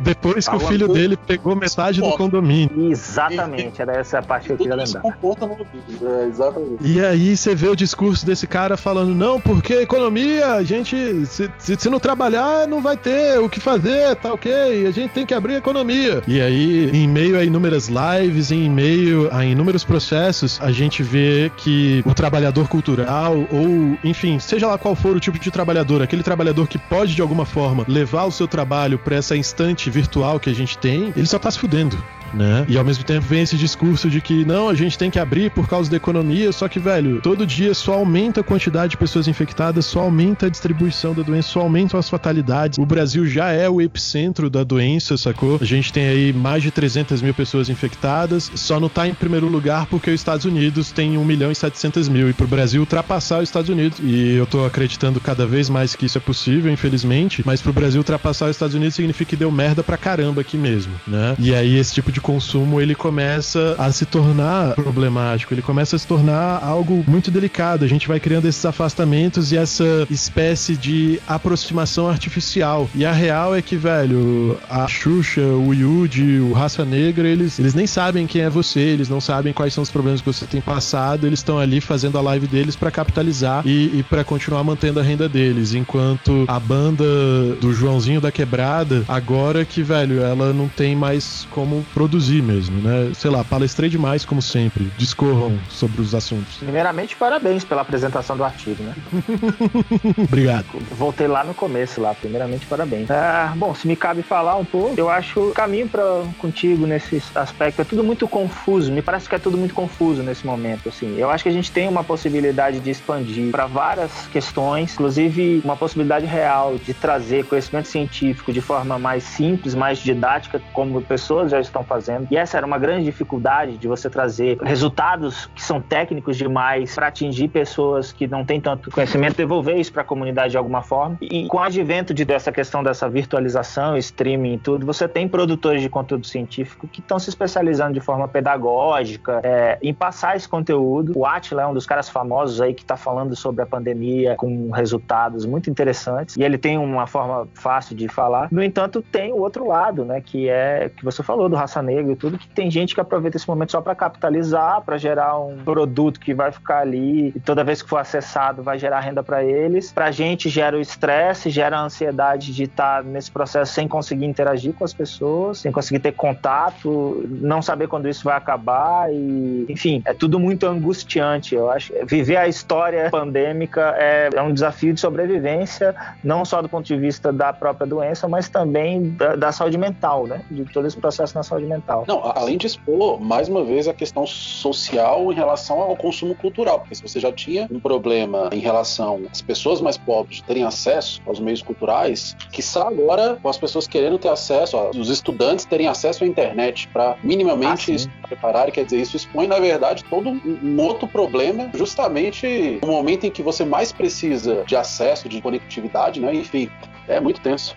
Depois que o filho dele pegou metade do condomínio. Exatamente, era essa a parte que eu queria lembrar. É, exatamente. E aí você vê o discurso desse cara falando: não, porque economia, a gente, se, se, se não trabalhar, não vai ter o que fazer, tal ok, a gente tem que abrir a economia. E aí, em meio a inúmeras lives, em meio a inúmeros processos, a gente vê que o trabalhador cultural, ou enfim, seja lá qual for o tipo de trabalhador, aquele trabalhador que pode de alguma forma levar o seu trabalho para essa instante virtual que a gente tem, ele só tá se fudendo né? E ao mesmo tempo vem esse discurso de que não, a gente tem que abrir por causa da economia, só que, velho, todo dia só aumenta a quantidade de pessoas infectadas, só aumenta a distribuição da doença, só aumentam as fatalidades. O Brasil já é o epicentro da doença, sacou? A gente tem aí mais de 300 mil pessoas infectadas, só não tá em primeiro lugar porque os Estados Unidos tem 1 milhão e 700 mil, e pro Brasil ultrapassar os Estados Unidos, e eu tô acreditando cada vez mais que isso é possível, infelizmente, mas pro Brasil ultrapassar os Estados Unidos significa que deu merda pra caramba aqui mesmo, né? E aí esse tipo de consumo ele começa a se tornar problemático, ele começa a se tornar algo muito delicado. A gente vai criando esses afastamentos e essa espécie de aproximação artificial. E a real é que, velho, a Xuxa, o Yuji, o Raça Negra, eles, eles nem sabem quem é você, eles não sabem quais são os problemas que você tem passado, eles estão ali fazendo a live deles para capitalizar e, e para continuar mantendo a renda deles. Enquanto a banda do Joãozinho da Quebrada, agora que, velho, ela não tem mais como produzir mesmo, né? Sei lá, palestrei demais, como sempre. Discorram sobre os assuntos. Primeiramente, parabéns pela apresentação do artigo, né? [LAUGHS] Obrigado. Voltei lá no começo, lá. Primeiramente, parabéns. Ah, bom, se me cabe falar um pouco, eu acho o caminho para contigo nesse aspecto é tudo muito confuso. Me parece que é tudo muito confuso nesse momento, assim. Eu acho que a gente tem uma possibilidade de expandir para várias questões, inclusive uma possibilidade real de trazer conhecimento científico de forma mais simples, mais didática, como pessoas já estão fazendo. E essa era uma grande dificuldade de você trazer resultados que são técnicos demais para atingir pessoas que não têm tanto conhecimento, devolver isso para a comunidade de alguma forma. E com o advento de, dessa questão dessa virtualização, streaming e tudo, você tem produtores de conteúdo científico que estão se especializando de forma pedagógica é, em passar esse conteúdo. O Atila é um dos caras famosos aí que está falando sobre a pandemia com resultados muito interessantes e ele tem uma forma fácil de falar. No entanto, tem o outro lado, né, que é que você falou do raça negra e tudo, que tem gente que aproveita esse momento só para capitalizar, para gerar um produto que vai ficar ali e toda vez que for acessado vai gerar renda para eles. Para gente gera o estresse, gera a ansiedade de estar tá nesse processo sem conseguir interagir com as pessoas, sem conseguir ter contato, não saber quando isso vai acabar e, enfim, é tudo muito angustiante. Eu acho viver a história pandêmica é, é um desafio de sobrevivência, não só do ponto de vista da própria doença, mas também da, da saúde mental, né? De todo esse processo na saúde mental. Não, além de expor mais uma vez a questão social em relação ao consumo cultural, porque se você já tinha um problema em relação às pessoas mais pobres terem acesso aos meios culturais, que agora com as pessoas querendo ter acesso, os estudantes terem acesso à internet para minimamente ah, se prepararem, quer dizer, isso expõe na verdade todo um, um outro problema, justamente no momento em que você mais precisa de acesso, de conectividade, né? Enfim, é muito tenso.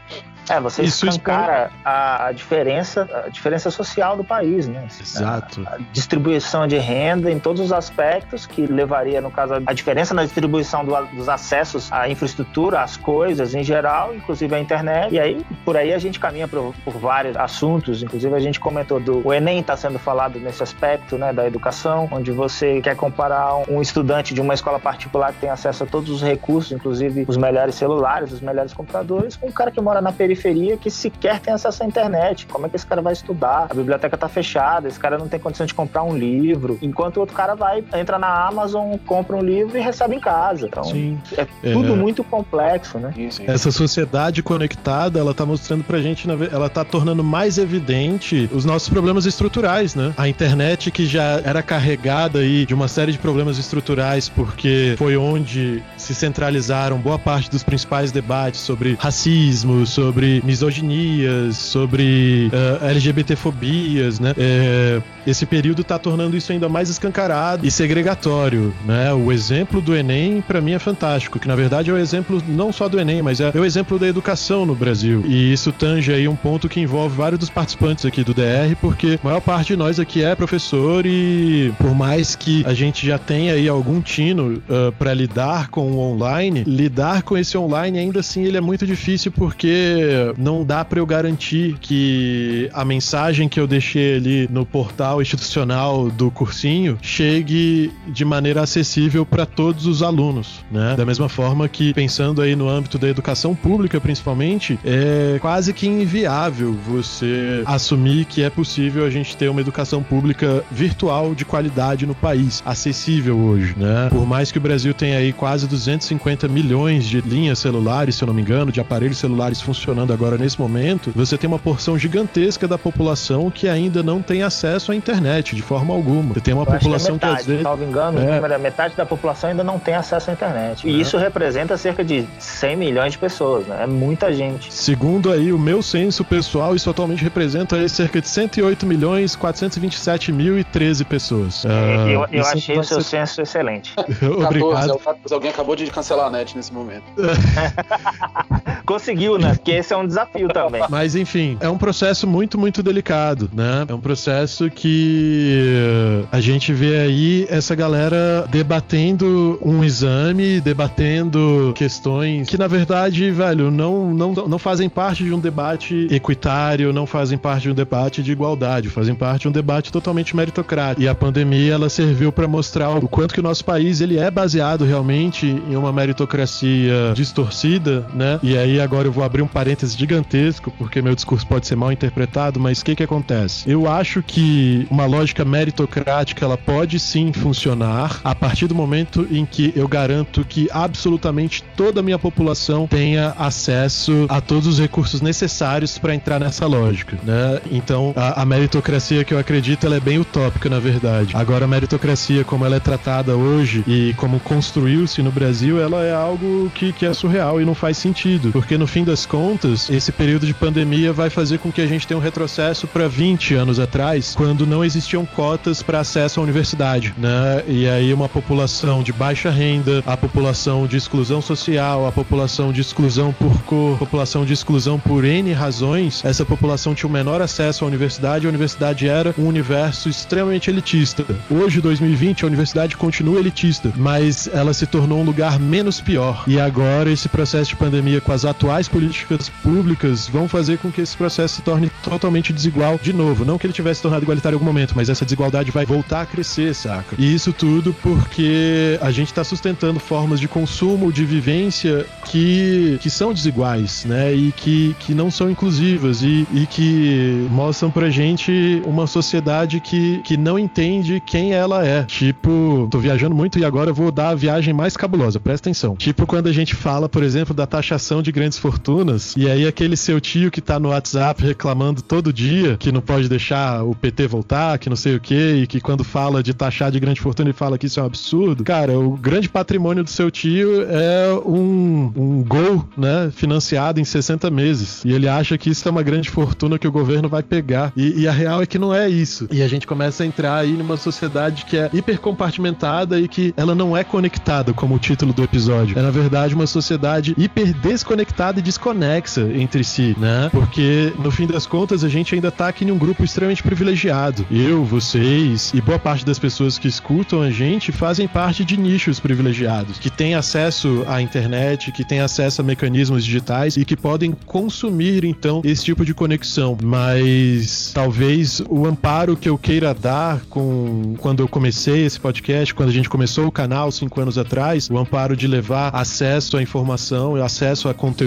É, você Isso escancara a, a, diferença, a diferença social do país, né? Exato. A, a, distribuição de renda em todos os aspectos que levaria, no caso, a diferença na distribuição do, dos acessos à infraestrutura, às coisas em geral, inclusive à internet. E aí, por aí a gente caminha por, por vários assuntos. Inclusive a gente comentou do o Enem está sendo falado nesse aspecto, né, da educação, onde você quer comparar um estudante de uma escola particular que tem acesso a todos os recursos, inclusive os melhores celulares, os melhores computadores, com um cara que mora na periferia periferia que sequer tem acesso à internet. Como é que esse cara vai estudar? A biblioteca tá fechada, esse cara não tem condição de comprar um livro, enquanto o outro cara vai, entra na Amazon, compra um livro e recebe em casa. Então, Sim. é tudo é... muito complexo, né? Essa sociedade conectada, ela tá mostrando pra gente, ela tá tornando mais evidente os nossos problemas estruturais, né? A internet que já era carregada aí de uma série de problemas estruturais porque foi onde se centralizaram boa parte dos principais debates sobre racismo, sobre misoginias, sobre uh, eh, LGBTfobias, né? É, esse período está tornando isso ainda mais escancarado e segregatório, né? O exemplo do Enem, para mim, é fantástico, que na verdade é o exemplo não só do Enem, mas é, é o exemplo da educação no Brasil. E isso tange aí um ponto que envolve vários dos participantes aqui do DR, porque a maior parte de nós aqui é professor e por mais que a gente já tenha aí algum tino uh, para lidar com o online, lidar com esse online ainda assim ele é muito difícil porque não dá para eu garantir que a mensagem que eu deixei ali no portal institucional do cursinho chegue de maneira acessível para todos os alunos, né? Da mesma forma que pensando aí no âmbito da educação pública, principalmente, é quase que inviável você assumir que é possível a gente ter uma educação pública virtual de qualidade no país, acessível hoje, né? Por mais que o Brasil tenha aí quase 250 milhões de linhas celulares, se eu não me engano, de aparelhos celulares funcionando falando agora nesse momento, você tem uma porção gigantesca da população que ainda não tem acesso à internet de forma alguma. Você tem uma Eu população que, é metade, que às vezes. Salvo engano, é... metade da população ainda não tem acesso à internet. E é. isso representa cerca de 100 milhões de pessoas, né? É muita gente. Segundo aí o meu censo pessoal, isso atualmente representa aí cerca de 108 milhões 427 mil e 13 pessoas. É, uh, eu, eu achei o seu ser... censo excelente. [LAUGHS] Obrigado. 14, alguém acabou de cancelar a net nesse momento. [LAUGHS] conseguiu, né? Porque esse é um desafio também. [LAUGHS] Mas enfim, é um processo muito, muito delicado, né? É um processo que a gente vê aí essa galera debatendo um exame, debatendo questões que, na verdade, velho, não, não, não fazem parte de um debate equitário, não fazem parte de um debate de igualdade, fazem parte de um debate totalmente meritocrático. E a pandemia, ela serviu para mostrar o quanto que o nosso país ele é baseado realmente em uma meritocracia distorcida, né? E aí agora eu vou abrir um parêntese gigantesco, porque meu discurso pode ser mal interpretado, mas o que que acontece? Eu acho que uma lógica meritocrática ela pode sim funcionar a partir do momento em que eu garanto que absolutamente toda a minha população tenha acesso a todos os recursos necessários para entrar nessa lógica, né? Então, a, a, meritocracia que eu acredito ela é bem utópica, na verdade. Agora, a meritocracia como ela é tratada hoje e como construiu-se no Brasil, ela é algo que, que é surreal e não faz sentido, porque no fim das contas, esse período de pandemia vai fazer com que a gente tenha um retrocesso para 20 anos atrás, quando não existiam cotas para acesso à universidade, né? E aí uma população de baixa renda, a população de exclusão social, a população de exclusão por cor, população de exclusão por N razões, essa população tinha o menor acesso à universidade, a universidade era um universo extremamente elitista. Hoje, 2020, a universidade continua elitista, mas ela se tornou um lugar menos pior. E agora esse processo de pandemia com as atuais políticas públicas vão fazer com que esse processo se torne totalmente desigual de novo. Não que ele tivesse tornado igualitário em algum momento, mas essa desigualdade vai voltar a crescer, saca? E isso tudo porque a gente está sustentando formas de consumo, de vivência que, que são desiguais, né? E que, que não são inclusivas e, e que mostram pra gente uma sociedade que, que não entende quem ela é. Tipo, tô viajando muito e agora vou dar a viagem mais cabulosa, presta atenção. Tipo, quando a gente fala, por exemplo, da taxação de grandes fortunas, e aí aquele seu tio que tá no WhatsApp reclamando todo dia que não pode deixar o PT voltar, que não sei o que, e que quando fala de taxar de grande fortuna ele fala que isso é um absurdo. Cara, o grande patrimônio do seu tio é um, um gol, né, financiado em 60 meses. E ele acha que isso é uma grande fortuna que o governo vai pegar. E, e a real é que não é isso. E a gente começa a entrar aí numa sociedade que é hiper compartimentada e que ela não é conectada, como o título do episódio. É, na verdade, uma sociedade hiper desconectada e desconexa entre si, né? Porque, no fim das contas, a gente ainda tá aqui em um grupo extremamente privilegiado. Eu, vocês e boa parte das pessoas que escutam a gente fazem parte de nichos privilegiados, que têm acesso à internet, que têm acesso a mecanismos digitais e que podem consumir, então, esse tipo de conexão. Mas talvez o amparo que eu queira dar com quando eu comecei esse podcast, quando a gente começou o canal cinco anos atrás, o amparo de levar acesso à informação, acesso a conteúdo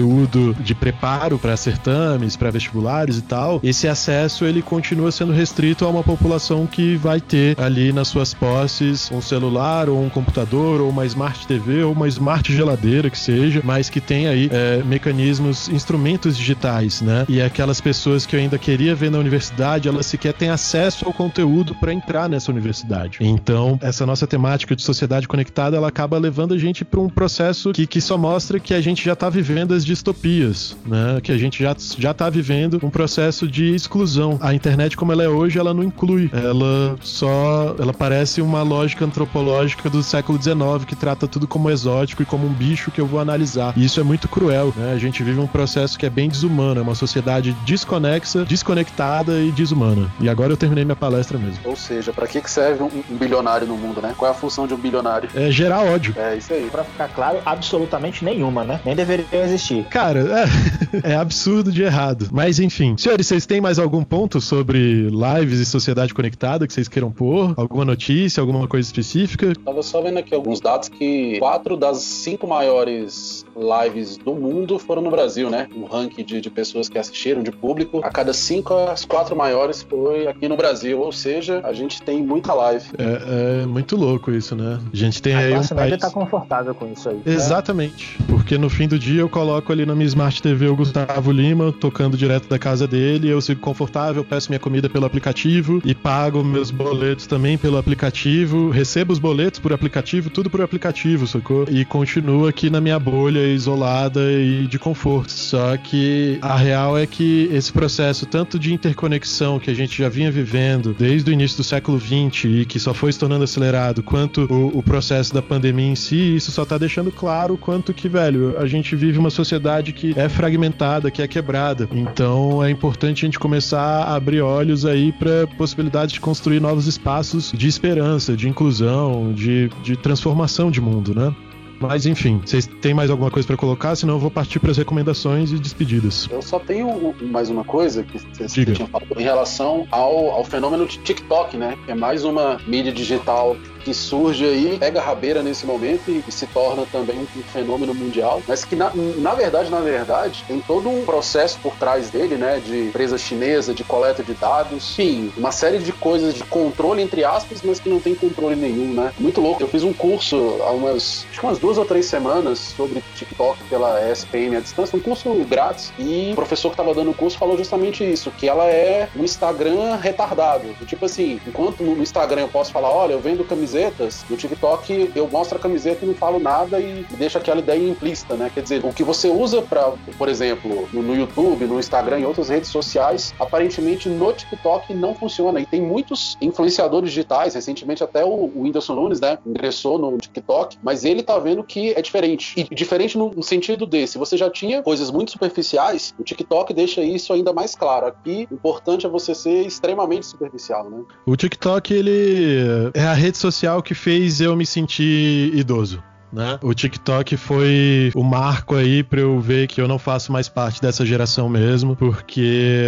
de preparo para certames, para vestibulares e tal, esse acesso ele continua sendo restrito a uma população que vai ter ali nas suas posses um celular ou um computador ou uma smart TV ou uma smart geladeira que seja, mas que tem aí é, mecanismos, instrumentos digitais, né? E aquelas pessoas que eu ainda queria ver na universidade, elas sequer têm acesso ao conteúdo para entrar nessa universidade. Então, essa nossa temática de sociedade conectada, ela acaba levando a gente para um processo que, que só mostra que a gente já está vivendo as distopias, né? Que a gente já já está vivendo um processo de exclusão. A internet como ela é hoje, ela não inclui, ela só, ela parece uma lógica antropológica do século XIX que trata tudo como exótico e como um bicho que eu vou analisar. E isso é muito cruel, né? A gente vive um processo que é bem desumano, é uma sociedade desconexa, desconectada e desumana. E agora eu terminei minha palestra mesmo. Ou seja, para que serve um, um bilionário no mundo, né? Qual é a função de um bilionário? É gerar ódio. É isso aí. Pra ficar claro, absolutamente nenhuma, né? Nem deveria existir. Cara, é, [LAUGHS] é absurdo de errado. Mas enfim. Senhores, vocês têm mais algum ponto sobre lives e sociedade conectada que vocês queiram pôr? Alguma notícia, alguma coisa específica? Tava só vendo aqui alguns dados que quatro das cinco maiores lives do mundo foram no Brasil, né? Um ranking de, de pessoas que assistiram, de público. A cada cinco, as quatro maiores foi aqui no Brasil. Ou seja, a gente tem muita live. É, é muito louco isso, né? A gente tem a aí classe um média país... tá confortável com isso aí. né? Exatamente. Porque no fim do dia eu coloco ali na minha Smart TV o Gustavo Lima tocando direto da casa dele, eu sigo confortável, peço minha comida pelo aplicativo e pago meus boletos também pelo aplicativo, recebo os boletos por aplicativo, tudo por aplicativo, sacou? E continuo aqui na minha bolha isolada e de conforto. Só que a real é que esse processo tanto de interconexão que a gente já vinha vivendo desde o início do século XX e que só foi se tornando acelerado, quanto o, o processo da pandemia em si, isso só tá deixando claro quanto que, velho, a gente vive uma sociedade sociedade que é fragmentada, que é quebrada. Então é importante a gente começar a abrir olhos aí para possibilidades de construir novos espaços de esperança, de inclusão, de, de transformação de mundo, né? Mas enfim, vocês têm mais alguma coisa para colocar? Senão eu vou partir para as recomendações e despedidas. Eu só tenho mais uma coisa que vocês tinham falado em relação ao, ao fenômeno de TikTok, né? Que é mais uma mídia digital que surge aí, pega a rabeira nesse momento e, e se torna também um, fenômeno mundial, mas que na, na verdade, na verdade, tem todo um processo por trás dele, né, de empresa chinesa, de coleta de dados, enfim, uma série de coisas de controle, entre aspas, mas que não tem controle nenhum, né? Muito louco. Eu fiz um curso há umas, acho que umas duas ou três semanas sobre TikTok pela ESPN à distância, um curso grátis, e o professor que estava dando o curso falou justamente isso, que ela é um Instagram retardado. Tipo assim, enquanto no Instagram eu posso falar, olha, eu vendo camiseta camisetas, no TikTok eu mostro a camiseta e não falo nada e deixo aquela ideia implícita, né? Quer dizer, o que você usa para, por exemplo, no, YouTube, no Instagram e outras redes sociais, aparentemente no TikTok não funciona. E tem muitos influenciadores digitais, recentemente até o, o Whindersson Nunes, né, ingressou no TikTok, mas ele tá vendo que é diferente. E diferente no sentido desse, você já tinha coisas muito superficiais, o TikTok deixa isso ainda mais claro. Aqui, o importante é você ser extremamente superficial, né? O TikTok, ele é a rede social social que fez eu me sentir idoso né? O TikTok foi o marco aí para eu ver que eu não faço mais parte dessa geração mesmo, porque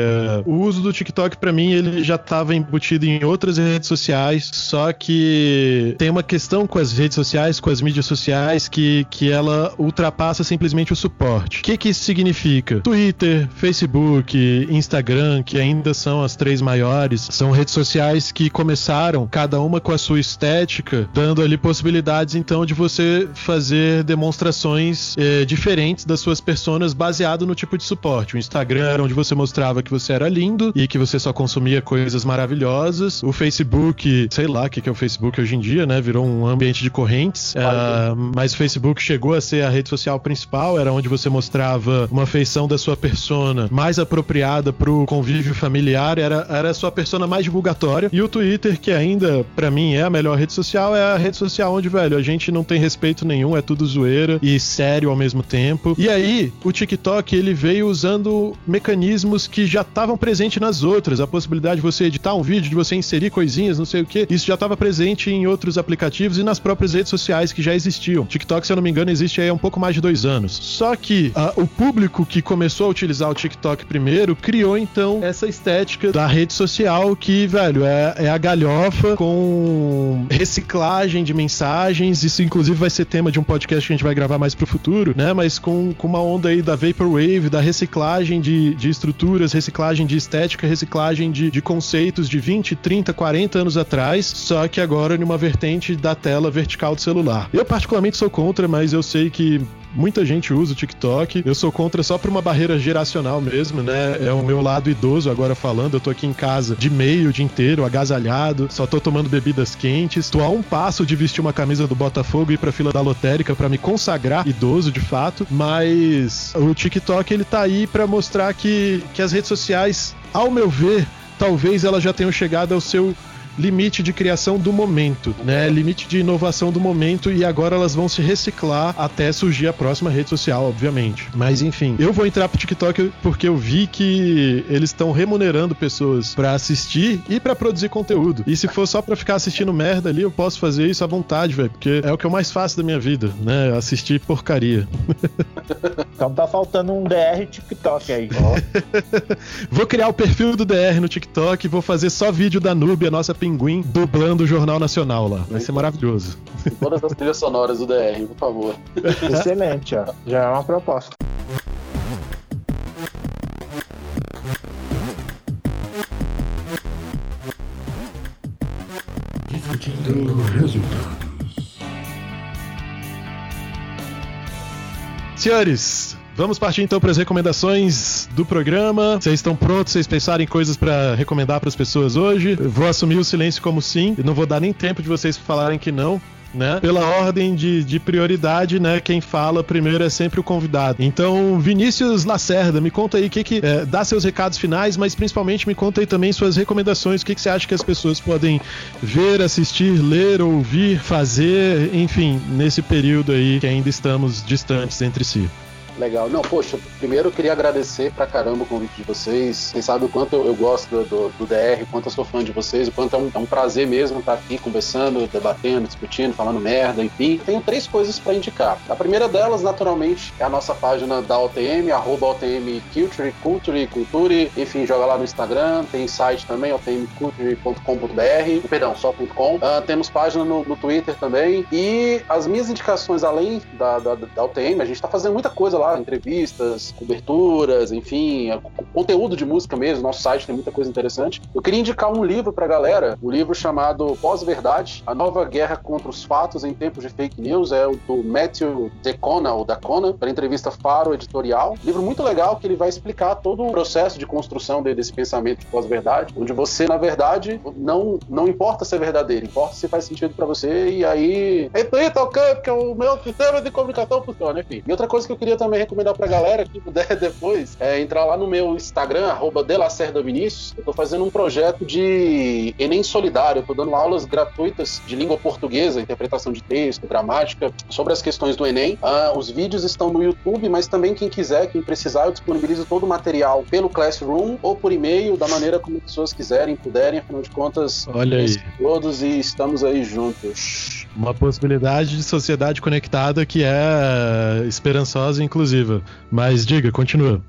o uso do TikTok para mim ele já estava embutido em outras redes sociais, só que tem uma questão com as redes sociais, com as mídias sociais que, que ela ultrapassa simplesmente o suporte. O que que isso significa? Twitter, Facebook, Instagram, que ainda são as três maiores, são redes sociais que começaram cada uma com a sua estética, dando ali possibilidades então de você fazer demonstrações é, diferentes das suas personas baseado no tipo de suporte. O Instagram era onde você mostrava que você era lindo e que você só consumia coisas maravilhosas. O Facebook, sei lá o que, que é o Facebook hoje em dia, né? Virou um ambiente de correntes. Uh, mas o Facebook chegou a ser a rede social principal, era onde você mostrava uma feição da sua persona mais apropriada para o convívio familiar, era, era a sua persona mais divulgatória. E o Twitter, que ainda, para mim, é a melhor rede social, é a rede social onde, velho, a gente não tem respeito nenhum, é tudo zoeira e sério ao mesmo tempo. E aí, o TikTok ele veio usando mecanismos que já estavam presentes nas outras, a possibilidade de você editar um vídeo, de você inserir coisinhas, não sei o que. Isso já estava presente em outros aplicativos e nas próprias redes sociais que já existiam. TikTok, se eu não me engano, existe aí há um pouco mais de dois anos. Só que uh, o público que começou a utilizar o TikTok primeiro criou então essa estética da rede social que, velho, é, é a galhofa com reciclagem de mensagens. Isso, inclusive, vai ser tema de um podcast que a gente vai gravar mais pro futuro, né? Mas com, com uma onda aí da Vaporwave, da reciclagem de, de estruturas, reciclagem de estética, reciclagem de, de conceitos de 20, 30, 40 anos atrás, só que agora numa vertente da tela vertical do celular. Eu particularmente sou contra, mas eu sei que Muita gente usa o TikTok. Eu sou contra só por uma barreira geracional mesmo, né? É o meu lado idoso agora falando. Eu tô aqui em casa de meio o dia inteiro, agasalhado, só tô tomando bebidas quentes. Tô a um passo de vestir uma camisa do Botafogo e ir pra fila da lotérica para me consagrar idoso de fato. Mas o TikTok ele tá aí para mostrar que, que as redes sociais, ao meu ver, talvez elas já tenham chegado ao seu limite de criação do momento, né? Limite de inovação do momento e agora elas vão se reciclar até surgir a próxima rede social, obviamente. Mas enfim, eu vou entrar pro TikTok porque eu vi que eles estão remunerando pessoas para assistir e para produzir conteúdo. E se for só para ficar assistindo merda ali, eu posso fazer isso à vontade, velho, porque é o que eu mais faço da minha vida, né? Assistir porcaria. [LAUGHS] Então tá faltando um DR TikTok aí. [LAUGHS] vou criar o perfil do DR no TikTok, vou fazer só vídeo da Noob, a nossa Pinguim dublando o Jornal Nacional lá. Vai ser maravilhoso. Todas as trilhas sonoras do DR, por favor. Excelente, ó. Já é uma proposta. Discutindo resultados. Senhores, Vamos partir então para as recomendações do programa. Vocês estão prontos? Vocês pensaram em coisas para recomendar para as pessoas hoje? Eu vou assumir o silêncio como sim. Não vou dar nem tempo de vocês falarem que não. Né? Pela ordem de, de, prioridade, né? Quem fala primeiro é sempre o convidado. Então, Vinícius Lacerda, me conta aí o que que é, dá seus recados finais, mas principalmente me conta aí também suas recomendações. O que, que você acha que as pessoas podem ver, assistir, ler, ouvir, fazer, enfim, nesse período aí que ainda estamos distantes entre si. Legal. Não, poxa, primeiro eu queria agradecer pra caramba o convite de vocês. Vocês sabem o quanto eu, gosto do, do, do, DR, o quanto eu sou fã de vocês, o quanto é um, é um, prazer mesmo estar aqui conversando, debatendo, discutindo, falando merda, enfim. Tenho três coisas para indicar. A primeira delas, naturalmente, é a nossa página da OTM, arroba OTM Culture, Culture, Culture, enfim, joga lá no Instagram, tem site também, otmculture.com.br, perdão, só.com. Uh, ah, temos página no, no, Twitter também. E as minhas indicações, além da, da, da OTM, a gente está fazendo muita coisa lá, entrevistas, coberturas, enfim, conteúdo de música mesmo. Nosso site tem muita coisa interessante. Eu queria indicar um livro pra galera, um livro chamado Pós-Verdade, A Nova Guerra contra os Fatos em Tempos de Fake News, é o do Matthew Decona, ou Dacona, para entrevista Faro Editorial. Livro muito legal que ele vai explicar todo o processo de construção desse pensamento de pós-verdade, onde você, na verdade, não, não importa se é verdadeiro, importa se faz sentido para você, e aí. Eita, ok, porque o meu sistema de comunicação funciona, enfim. E outra coisa que eu queria também recomendar pra galera, que puder [LAUGHS] depois, é entrar lá no meu Instagram, arroba Vinícius. Eu tô fazendo um projeto de Enem Solidário, eu tô dando aulas gratuitas de língua portuguesa, interpretação de texto, gramática, sobre as questões do Enem. Ah, os vídeos estão no YouTube, mas também quem quiser, quem precisar, eu disponibilizo todo o material pelo Classroom ou por e-mail, da maneira como as pessoas quiserem, puderem, afinal de contas, Olha aí. todos e estamos aí juntos. Uma possibilidade de sociedade conectada que é esperançosa e inclusiva. Mas diga, continua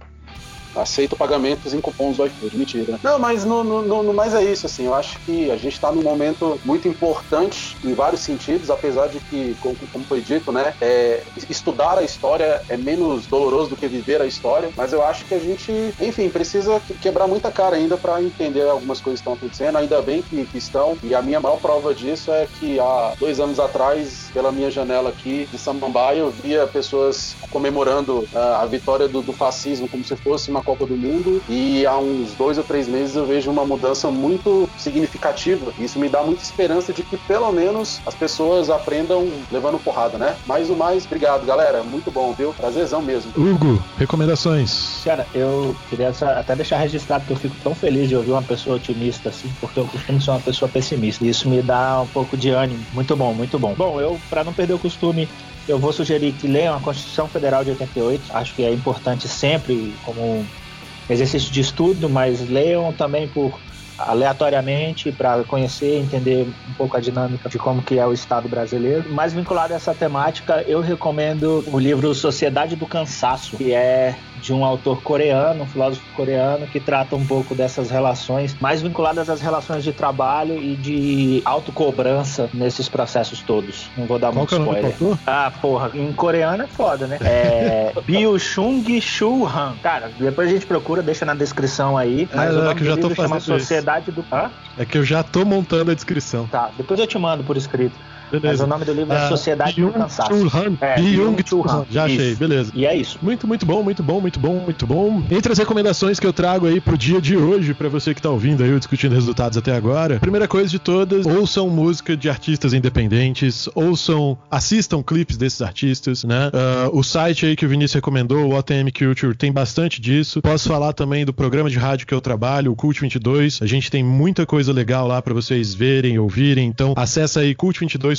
aceito pagamentos em cupons do iFood. Mentira. Não, mas no, no, no mais é isso, assim. Eu acho que a gente está num momento muito importante em vários sentidos, apesar de que, como, como foi dito, né, é, estudar a história é menos doloroso do que viver a história, mas eu acho que a gente, enfim, precisa quebrar muita cara ainda para entender algumas coisas que estão acontecendo. Ainda bem que, que, estão, e a minha maior prova disso é que há dois anos atrás, pela minha janela aqui de Samambaia, eu via pessoas comemorando uh, a vitória do, do fascismo como se fosse uma Copa do Mundo e há uns dois ou três meses eu vejo uma mudança muito significativa. Isso me dá muita esperança de que pelo menos as pessoas aprendam levando porrada, né? Mais o mais, obrigado, galera. Muito bom, viu? Prazerzão mesmo. Hugo, recomendações. Cara, eu queria até deixar registrado que eu fico tão feliz de ouvir uma pessoa otimista assim, porque eu costumo ser uma pessoa pessimista. E isso me dá um pouco de ânimo. Muito bom, muito bom. Bom, eu, para não perder o costume, eu vou sugerir que leiam a Constituição Federal de 88. Acho que é importante sempre, como exercício de estudo, mas leiam também por aleatoriamente para conhecer, entender um pouco a dinâmica de como que é o Estado brasileiro. Mais vinculado a essa temática, eu recomendo o livro Sociedade do Cansaço, que é de um autor coreano, um filósofo coreano, que trata um pouco dessas relações, mais vinculadas às relações de trabalho e de autocobrança nesses processos todos. Não vou dar Qual muito é spoiler. Ah, porra, em coreano é foda, né? É [LAUGHS] Byung-Chung Shu Han. Cara, depois a gente procura, deixa na descrição aí. Mas é, o nome é que eu já tô fazendo Sociedade do... Hã? É que eu já tô montando a descrição. Tá, depois eu te mando por escrito. Beleza. Mas o nome do livro é ah, Sociedade do Cansaço. Chulhan. É, Byung Chulhan. Já achei, isso. beleza. E é isso. Muito, muito bom, muito bom, muito bom, muito bom. Entre as recomendações que eu trago aí pro dia de hoje, para você que tá ouvindo aí, discutindo resultados até agora, primeira coisa de todas, ouçam música de artistas independentes, ouçam, assistam clipes desses artistas, né? Uh, o site aí que o Vinícius recomendou, o OTM Culture, tem bastante disso. Posso falar também do programa de rádio que eu trabalho, o Cult 22. A gente tem muita coisa legal lá para vocês verem, ouvirem. Então, acessa aí cult22.com.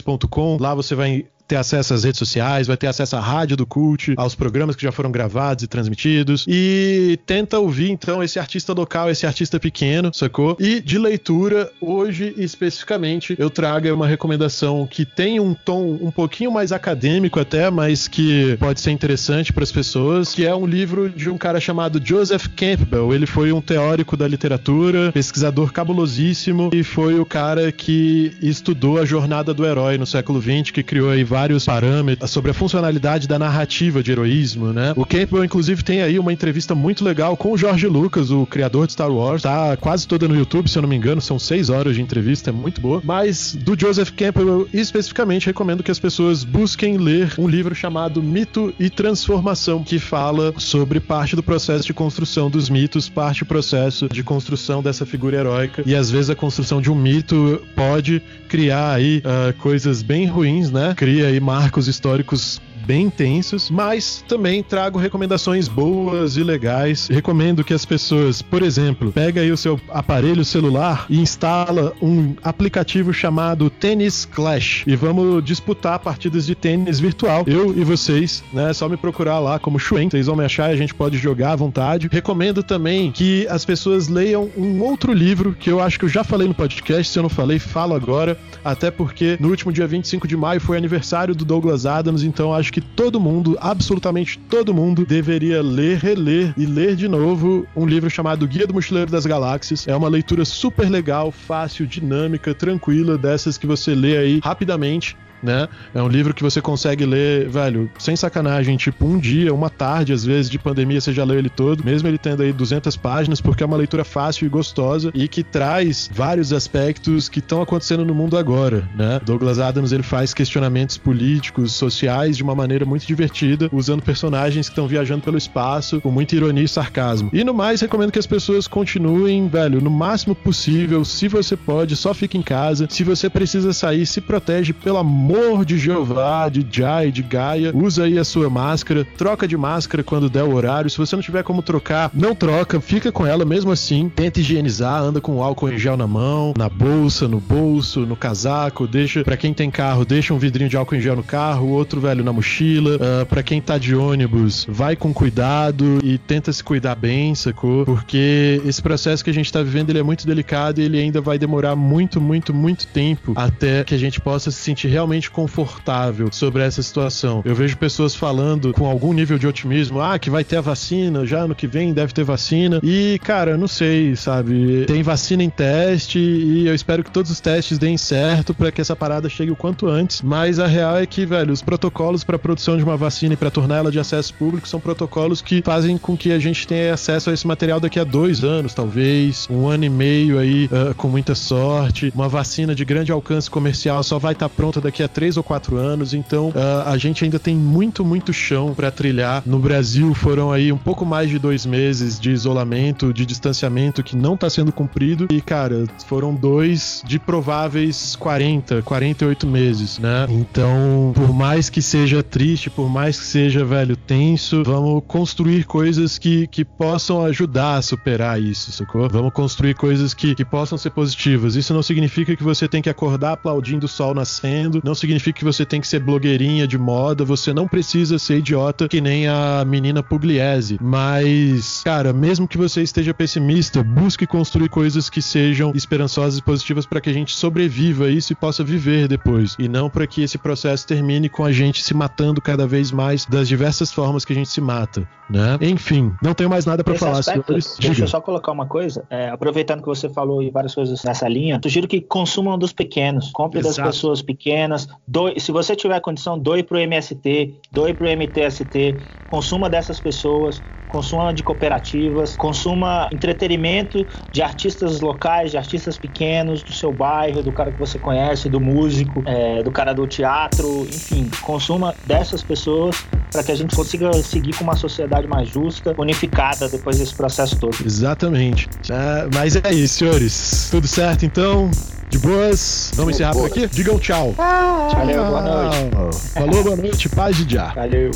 Lá você vai ter acesso às redes sociais, vai ter acesso à rádio do Cult, aos programas que já foram gravados e transmitidos. E tenta ouvir, então, esse artista local, esse artista pequeno, sacou? E de leitura, hoje especificamente, eu trago uma recomendação que tem um tom um pouquinho mais acadêmico até, mas que pode ser interessante para as pessoas, que é um livro de um cara chamado Joseph Campbell. Ele foi um teórico da literatura, pesquisador cabulosíssimo e foi o cara que estudou a jornada do herói no século XX, que criou aí vários parâmetros sobre a funcionalidade da narrativa de heroísmo, né? O Campbell, inclusive, tem aí uma entrevista muito legal com o George Lucas, o criador de Star Wars. Tá quase toda no YouTube, se eu não me engano, são seis horas de entrevista, é muito boa. Mas do Joseph Campbell, especificamente recomendo que as pessoas busquem ler um livro chamado Mito e Transformação, que fala sobre parte do processo de construção dos mitos, parte do processo de construção dessa figura heróica. E às vezes a construção de um mito pode criar aí uh, coisas bem ruins, né? Cria aí marcos históricos bem intensos, mas também trago recomendações boas e legais. Recomendo que as pessoas, por exemplo, pega aí o seu aparelho celular e instala um aplicativo chamado Tennis Clash e vamos disputar partidas de tênis virtual. Eu e vocês, né? É só me procurar lá como Shuen, vocês vão me achar e a gente pode jogar à vontade. Recomendo também que as pessoas leiam um outro livro que eu acho que eu já falei no podcast, se eu não falei, falo agora, até porque no último dia 25 de maio foi aniversário do Douglas Adams, então acho que todo mundo, absolutamente todo mundo, deveria ler, reler e ler de novo um livro chamado Guia do Mochileiro das Galáxias. É uma leitura super legal, fácil, dinâmica, tranquila, dessas que você lê aí rapidamente né? É um livro que você consegue ler, velho, sem sacanagem, tipo um dia, uma tarde, às vezes, de pandemia, você já leu ele todo, mesmo ele tendo aí 200 páginas, porque é uma leitura fácil e gostosa e que traz vários aspectos que estão acontecendo no mundo agora, né? Douglas Adams, ele faz questionamentos políticos, sociais de uma maneira muito divertida, usando personagens que estão viajando pelo espaço com muita ironia e sarcasmo. E no mais, recomendo que as pessoas continuem, velho, no máximo possível, se você pode, só fique em casa. Se você precisa sair, se protege, pelo amor amor de Jeová, de Jai, de Gaia, usa aí a sua máscara, troca de máscara quando der o horário. Se você não tiver como trocar, não troca, fica com ela mesmo assim. Tenta higienizar, anda com álcool em gel na mão, na bolsa, no bolso, no casaco. Deixa, para quem tem carro, deixa um vidrinho de álcool em gel no carro, outro velho na mochila. Uh, ah, para quem tá de ônibus, vai com cuidado e tenta se cuidar bem, sacou? Porque esse processo que a gente tá vivendo ele é muito delicado e ele ainda vai demorar muito, muito, muito tempo até que a gente possa se sentir realmente extremamente confortável sobre essa situação. Eu vejo pessoas falando com algum nível de otimismo, ah, que vai ter a vacina, já ano que vem deve ter vacina. E, cara, não sei, sabe? Tem vacina em teste e eu espero que todos os testes deem certo para que essa parada chegue o quanto antes. Mas a real é que, velho, os protocolos para produção de uma vacina e para torná-la de acesso público são protocolos que fazem com que a gente tenha acesso a esse material daqui a dois anos, talvez, um ano e meio aí, uh, com muita sorte. Uma vacina de grande alcance comercial só vai estar tá pronta daqui a três ou quatro anos, então uh, a gente ainda tem muito, muito chão para trilhar. No Brasil foram aí um pouco mais de dois meses de isolamento, de distanciamento que não tá sendo cumprido e, cara, foram dois de prováveis 40, 48 meses, né? Então, por mais que seja triste, por mais que seja, velho, tenso, vamos construir coisas que, que possam ajudar a superar isso, sacou? Vamos construir coisas que, que possam ser positivas. Isso não significa que você tem que acordar aplaudindo o sol nascendo, não significa que você tem que ser blogueirinha de moda, você não precisa ser idiota que nem a menina Pugliese. Mas, cara, mesmo que você esteja pessimista, busque construir coisas que sejam esperançosas e positivas para que a gente sobreviva a isso e possa viver depois. E não para que esse processo termine com a gente se matando cada vez mais das diversas formas que a gente se mata, né? Enfim, não tenho mais nada para falar. Aspecto, deixa eu só colocar uma coisa. É, aproveitando que você falou e várias coisas nessa linha, sugiro que consumam dos pequenos, compre Exato. das pessoas pequenas, doe, se você tiver condição, doe para o MST, doe para o MTST, consuma dessas pessoas, consuma de cooperativas, consuma entretenimento de artistas locais, de artistas pequenos, do seu bairro, do cara que você conhece, do músico, é, do cara do teatro, enfim, consuma dessas pessoas para que a gente consiga seguir com uma sociedade mais justa, unificada depois desse processo todo. Exatamente. É, mas é isso, senhores. Tudo certo então? De boas. Vamos encerrar por aqui? Digam tchau. Valeu, boa noite. Falou, boa noite. Paz de já. Valeu.